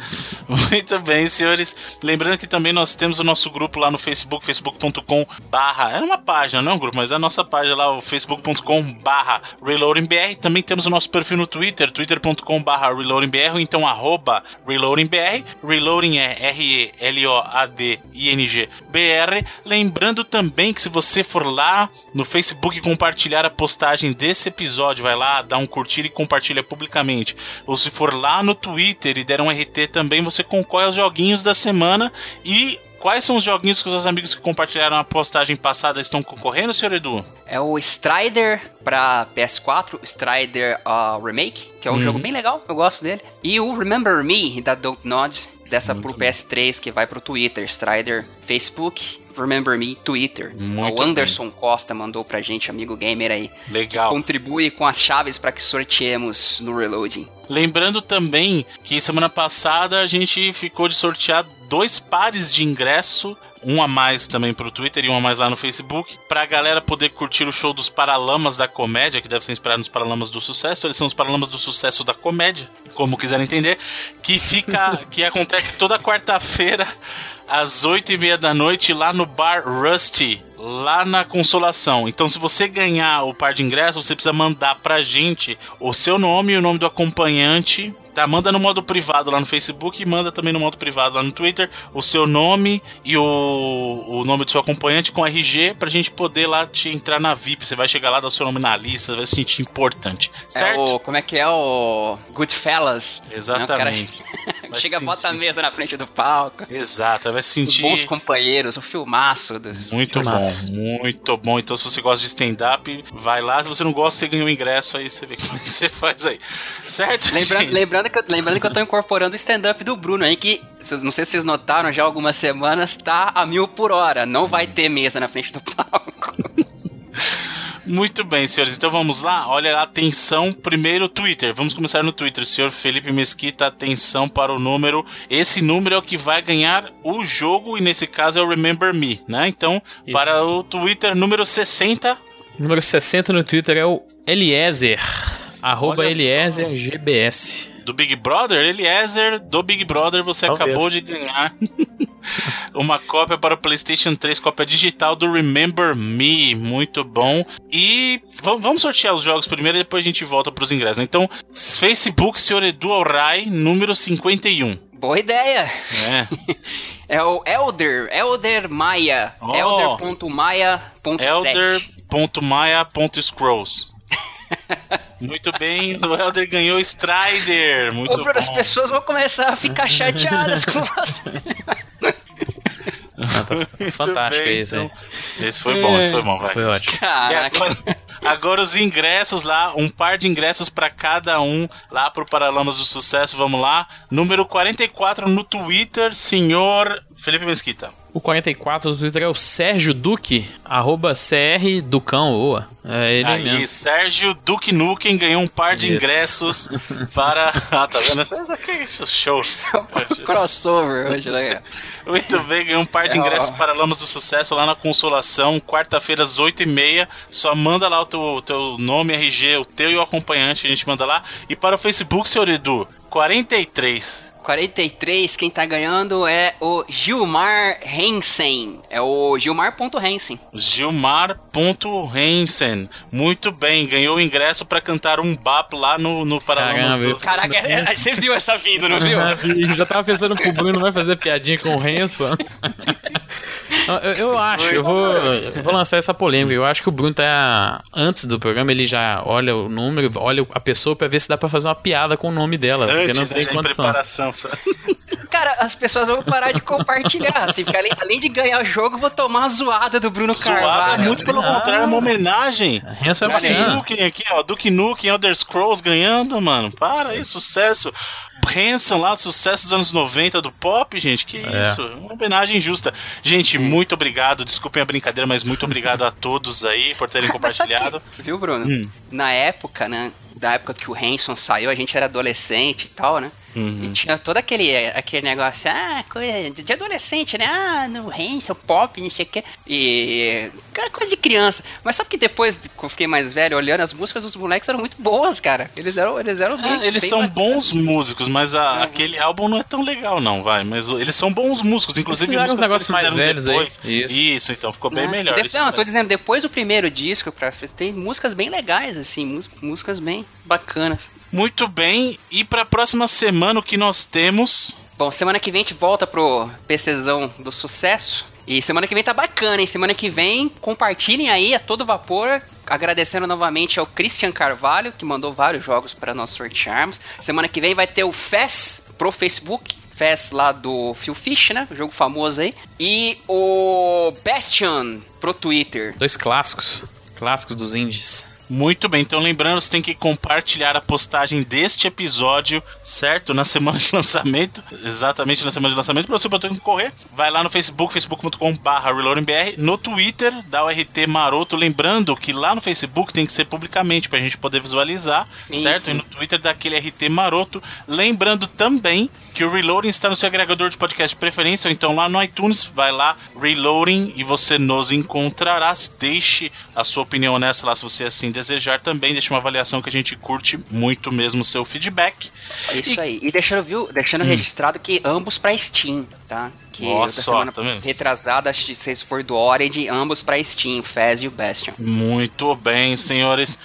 Muito bem, senhores. Lembrando que também nós temos o nosso grupo lá no Facebook, facebook.com barra. É uma página, não é um grupo, mas é a nossa página lá, o facebook.com barra reloadingbr. Também temos o nosso perfil no Twitter, twitter.com barra reloadingbr, então arroba reloadingbr. Reloading é R-E-L-O-A-D D-I-N-G-B-R. Lembrando também que se você for lá no Facebook compartilhar a postagem desse episódio, vai lá, dá um curtir e compartilha publicamente. Ou se for lá no Twitter e der um RT também, você concorre aos joguinhos da semana e Quais são os joguinhos que os seus amigos que compartilharam a postagem passada estão concorrendo, senhor Edu? É o Strider para PS4, Strider uh, Remake, que é um uhum. jogo bem legal, eu gosto dele. E o Remember Me, da Nod dessa Muito pro PS3 que vai pro Twitter, Strider, Facebook, Remember Me, Twitter. Muito o Anderson bem. Costa mandou pra gente, amigo gamer aí. Legal. contribui com as chaves para que sorteemos no Reloading. Lembrando também que semana passada a gente ficou de sortear dois pares de ingresso um a mais também pro Twitter e um a mais lá no Facebook, pra galera poder curtir o show dos Paralamas da Comédia, que deve ser inspirado nos Paralamas do Sucesso. Eles são os Paralamas do Sucesso da Comédia, como quiserem entender, que fica, que acontece toda quarta-feira às oito e meia da noite lá no bar Rusty, lá na Consolação. Então, se você ganhar o par de ingressos, você precisa mandar pra gente o seu nome e o nome do acompanhante Tá, manda no modo privado lá no Facebook e manda também no modo privado lá no Twitter o seu nome e o, o nome do seu acompanhante com RG pra gente poder lá te entrar na VIP. Você vai chegar lá, dar o seu nome na lista, vai se sentir importante. Certo? É o, como é que é o Goodfellas? Exatamente. Né? Chega, sentir... bota a mesa na frente do palco. Exato, vai se sentir. Os bons companheiros, o filmaço. Dos... Muito filmaço. bom, muito bom. Então, se você gosta de stand-up, vai lá. Se você não gosta, você ganha o um ingresso aí, você vê como é que você faz aí. Certo? Lembrando, lembrando lembrando que, eu, lembrando que eu tô incorporando o stand-up do Bruno aí, que não sei se vocês notaram já algumas semanas, tá a mil por hora. Não vai ter mesa na frente do palco. Muito bem, senhores. Então vamos lá. Olha, atenção. Primeiro, Twitter. Vamos começar no Twitter. Senhor Felipe Mesquita, atenção para o número. Esse número é o que vai ganhar o jogo e nesse caso é o Remember Me, né? Então, Isso. para o Twitter número 60. Número 60 no Twitter é o Eliezer. Arroba Eliezer GBS do Big Brother, Eliezer, do Big Brother, você Talvez. acabou de ganhar uma cópia para o PlayStation 3, cópia digital do Remember Me. Muito bom. E vamos sortear os jogos primeiro e depois a gente volta para os ingressos. Então, Facebook, senhor Edu Alray, número 51. Boa ideia! É. é o Elder, Elder Maia. Oh. Elder.maia.scrolls. Elder.maia.scrolls. Muito bem, o Helder ganhou Strider. Muito Ô, Bruno, as pessoas vão começar a ficar chateadas com você. Ah, tá fantástico bem, esse então. Esse foi bom, esse foi bom. Esse foi ótimo. Agora, agora, os ingressos lá, um par de ingressos para cada um lá pro Paralamas do Sucesso, vamos lá. Número 44 no Twitter, senhor Felipe Mesquita. O 44 do Twitter é o Sérgio Duque, arroba CR Ducão, boa. É ele Aí, mesmo. Sérgio Duque Nukem ganhou um par de Isso. ingressos para. Ah, tá vendo? Isso aqui é show. Crossover hoje, né? Muito bem, ganhou um par de é, ingressos para Lamas do Sucesso lá na Consolação, quarta-feira às 8h30. Só manda lá o teu, teu nome, RG, o teu e o acompanhante, a gente manda lá. E para o Facebook, senhor Edu, 43. 43, quem tá ganhando é o Gilmar Hensen. É o Gilmar.Hensen. Gilmar.Hensen. Muito bem, ganhou o ingresso para cantar um bap lá no, no Paralamas do... Caraca, é, você viu essa vinda, não viu? Já tava pensando pro Bruno vai fazer piadinha com o Henson. Eu, eu acho, eu vou, eu vou lançar essa polêmica. Eu acho que o Bruno tá. Antes do programa, ele já olha o número, olha a pessoa pra ver se dá pra fazer uma piada com o nome dela. porque Antes não tem da condição. preparação. Cara, as pessoas vão parar de compartilhar. Assim, porque além, além de ganhar o jogo, eu vou tomar a zoada do Bruno Zoado, Carvalho. muito pelo Ah. contrário, é uma homenagem. Essa é aí, Duke. Nukem aqui, ó. Duke Nukem, Elder Scrolls ganhando, mano. Para aí, sucesso. Hanson lá, sucesso dos anos 90 do pop, gente. Que É. isso? Uma homenagem justa. Gente, muito obrigado. Desculpem a brincadeira, mas muito obrigado a todos aí por terem Mas sabe compartilhado. que- viu, Bruno? Hum. Na época, né? Da época que o Hanson saiu, a gente era adolescente e tal, né? Uhum. E tinha todo aquele, aquele negócio, ah, coisa de adolescente, né? Ah, no Hanson, pop, não sei o quê. E. cara, Coisa de criança. Mas sabe que depois que eu fiquei mais velho, olhando, as músicas dos moleques eram muito boas, cara. Eles eram, eles eram bem. É, eles bem são bacanas. bons músicos, mas a- aquele álbum não é tão legal, não, vai. Mas eles são bons músicos, inclusive que negócios eles mais velhos aí. depois. Isso. Isso, então ficou bem Né? melhor. De- isso não, eu é. tô dizendo, depois do primeiro disco, pra, tem músicas bem legais, assim, mús- músicas bem bacanas. Muito bem, e pra próxima semana o que nós temos? Bom, semana que vem a gente volta pro PCzão do sucesso. E semana que vem tá bacana, hein? Semana que vem, compartilhem aí a todo vapor. Agradecendo novamente ao Christian Carvalho, que mandou vários jogos para nós sortearmos. Semana que vem vai ter o FES pro Facebook. FES lá do Phil Fish, né? O jogo famoso aí. E o Bastion pro Twitter. Dois clássicos. Clássicos dos indies. Muito bem, então lembrando, você tem que compartilhar a postagem deste episódio, certo? Na semana de lançamento, exatamente na semana de lançamento, para você poder concorrer. Vai lá no Facebook, facebook.com.br reloadingbr, no Twitter, dá o RT Maroto, lembrando que lá no Facebook tem que ser publicamente pra gente poder visualizar, Sim, certo? sim. E no Twitter dá aquele RT Maroto. Lembrando também que o Reloading está no seu agregador de podcast de preferência, ou então lá no iTunes, vai lá, Reloading, e você nos encontrará. Deixe a sua opinião nessa lá se você assim desejar também. Deixe uma avaliação que a gente curte muito mesmo o seu feedback. É Isso aí. E deixando, viu, deixando registrado que ambos pra Steam, tá? Que Ó da semana tá vendo? retrasada, acho que se for do Orange, ambos pra Steam, Fez e o Bastion. Muito bem, senhores.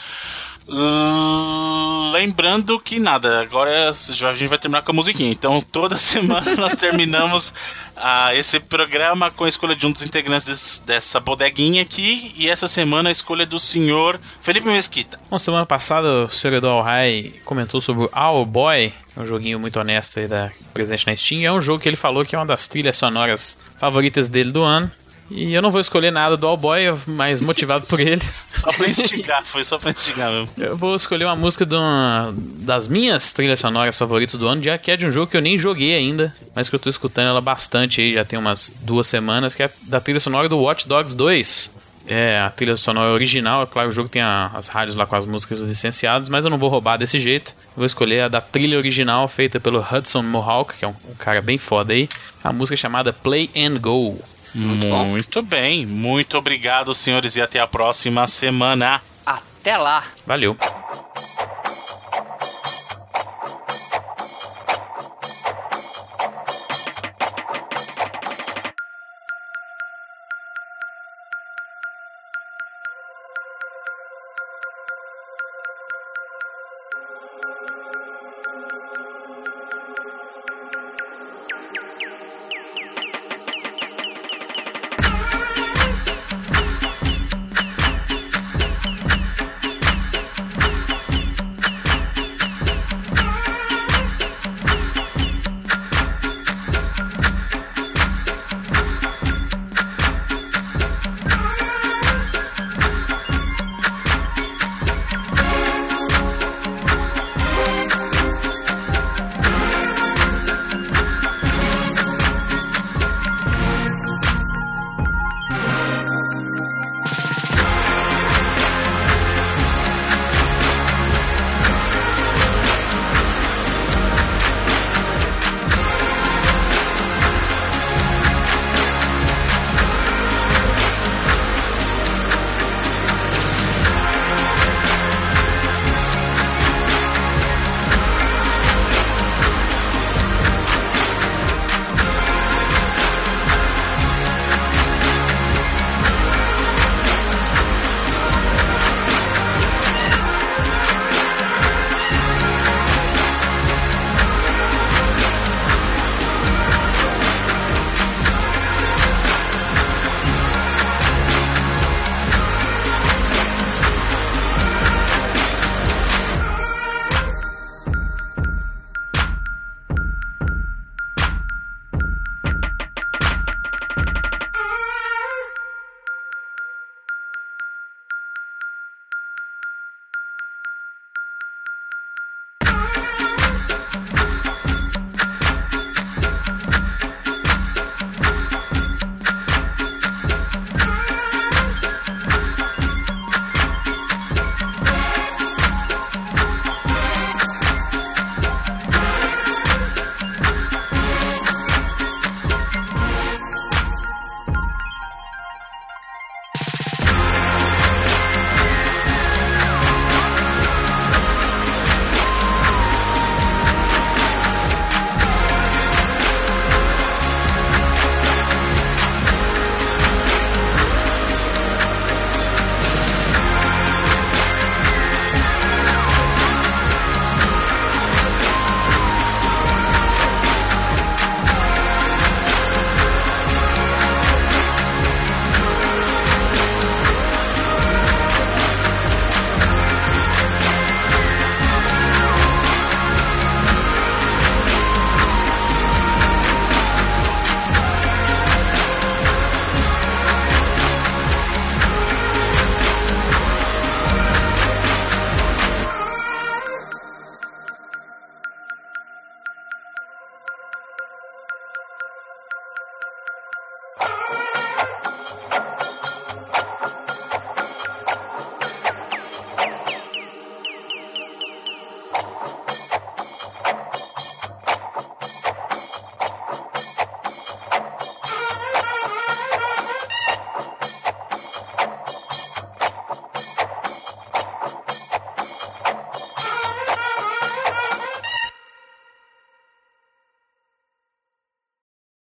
Lembrando que nada, agora já a gente vai terminar com a musiquinha. Então, toda semana nós terminamos ah, esse programa com a escolha de um dos integrantes desse- dessa bodeguinha aqui. E essa semana a escolha do senhor Felipe Mesquita. Bom, semana passada o senhor Edu Alhai comentou sobre o Our Boy, um joguinho muito honesto aí da, presente na Steam. É um jogo que ele falou que é uma das trilhas sonoras favoritas dele do ano. E eu não vou escolher nada do All Boy, mas motivado por ele. Só pra instigar, foi só pra instigar mesmo. Eu vou escolher uma música de uma das minhas trilhas sonoras favoritas do ano, já que é de um jogo que eu nem joguei ainda, mas que eu tô escutando ela bastante aí, já tem umas duas semanas, que é da trilha sonora do Watch Dogs 2. É, a trilha sonora original, é claro, o jogo tem a- as rádios lá com as músicas licenciadas, mas eu não vou roubar desse jeito. Eu vou escolher a da trilha original feita pelo Hudson Mohawk, que é um, um cara bem foda aí. A música é chamada Play and Go. Bom. Muito bem, muito obrigado, senhores, e até a próxima semana. Até lá! Valeu.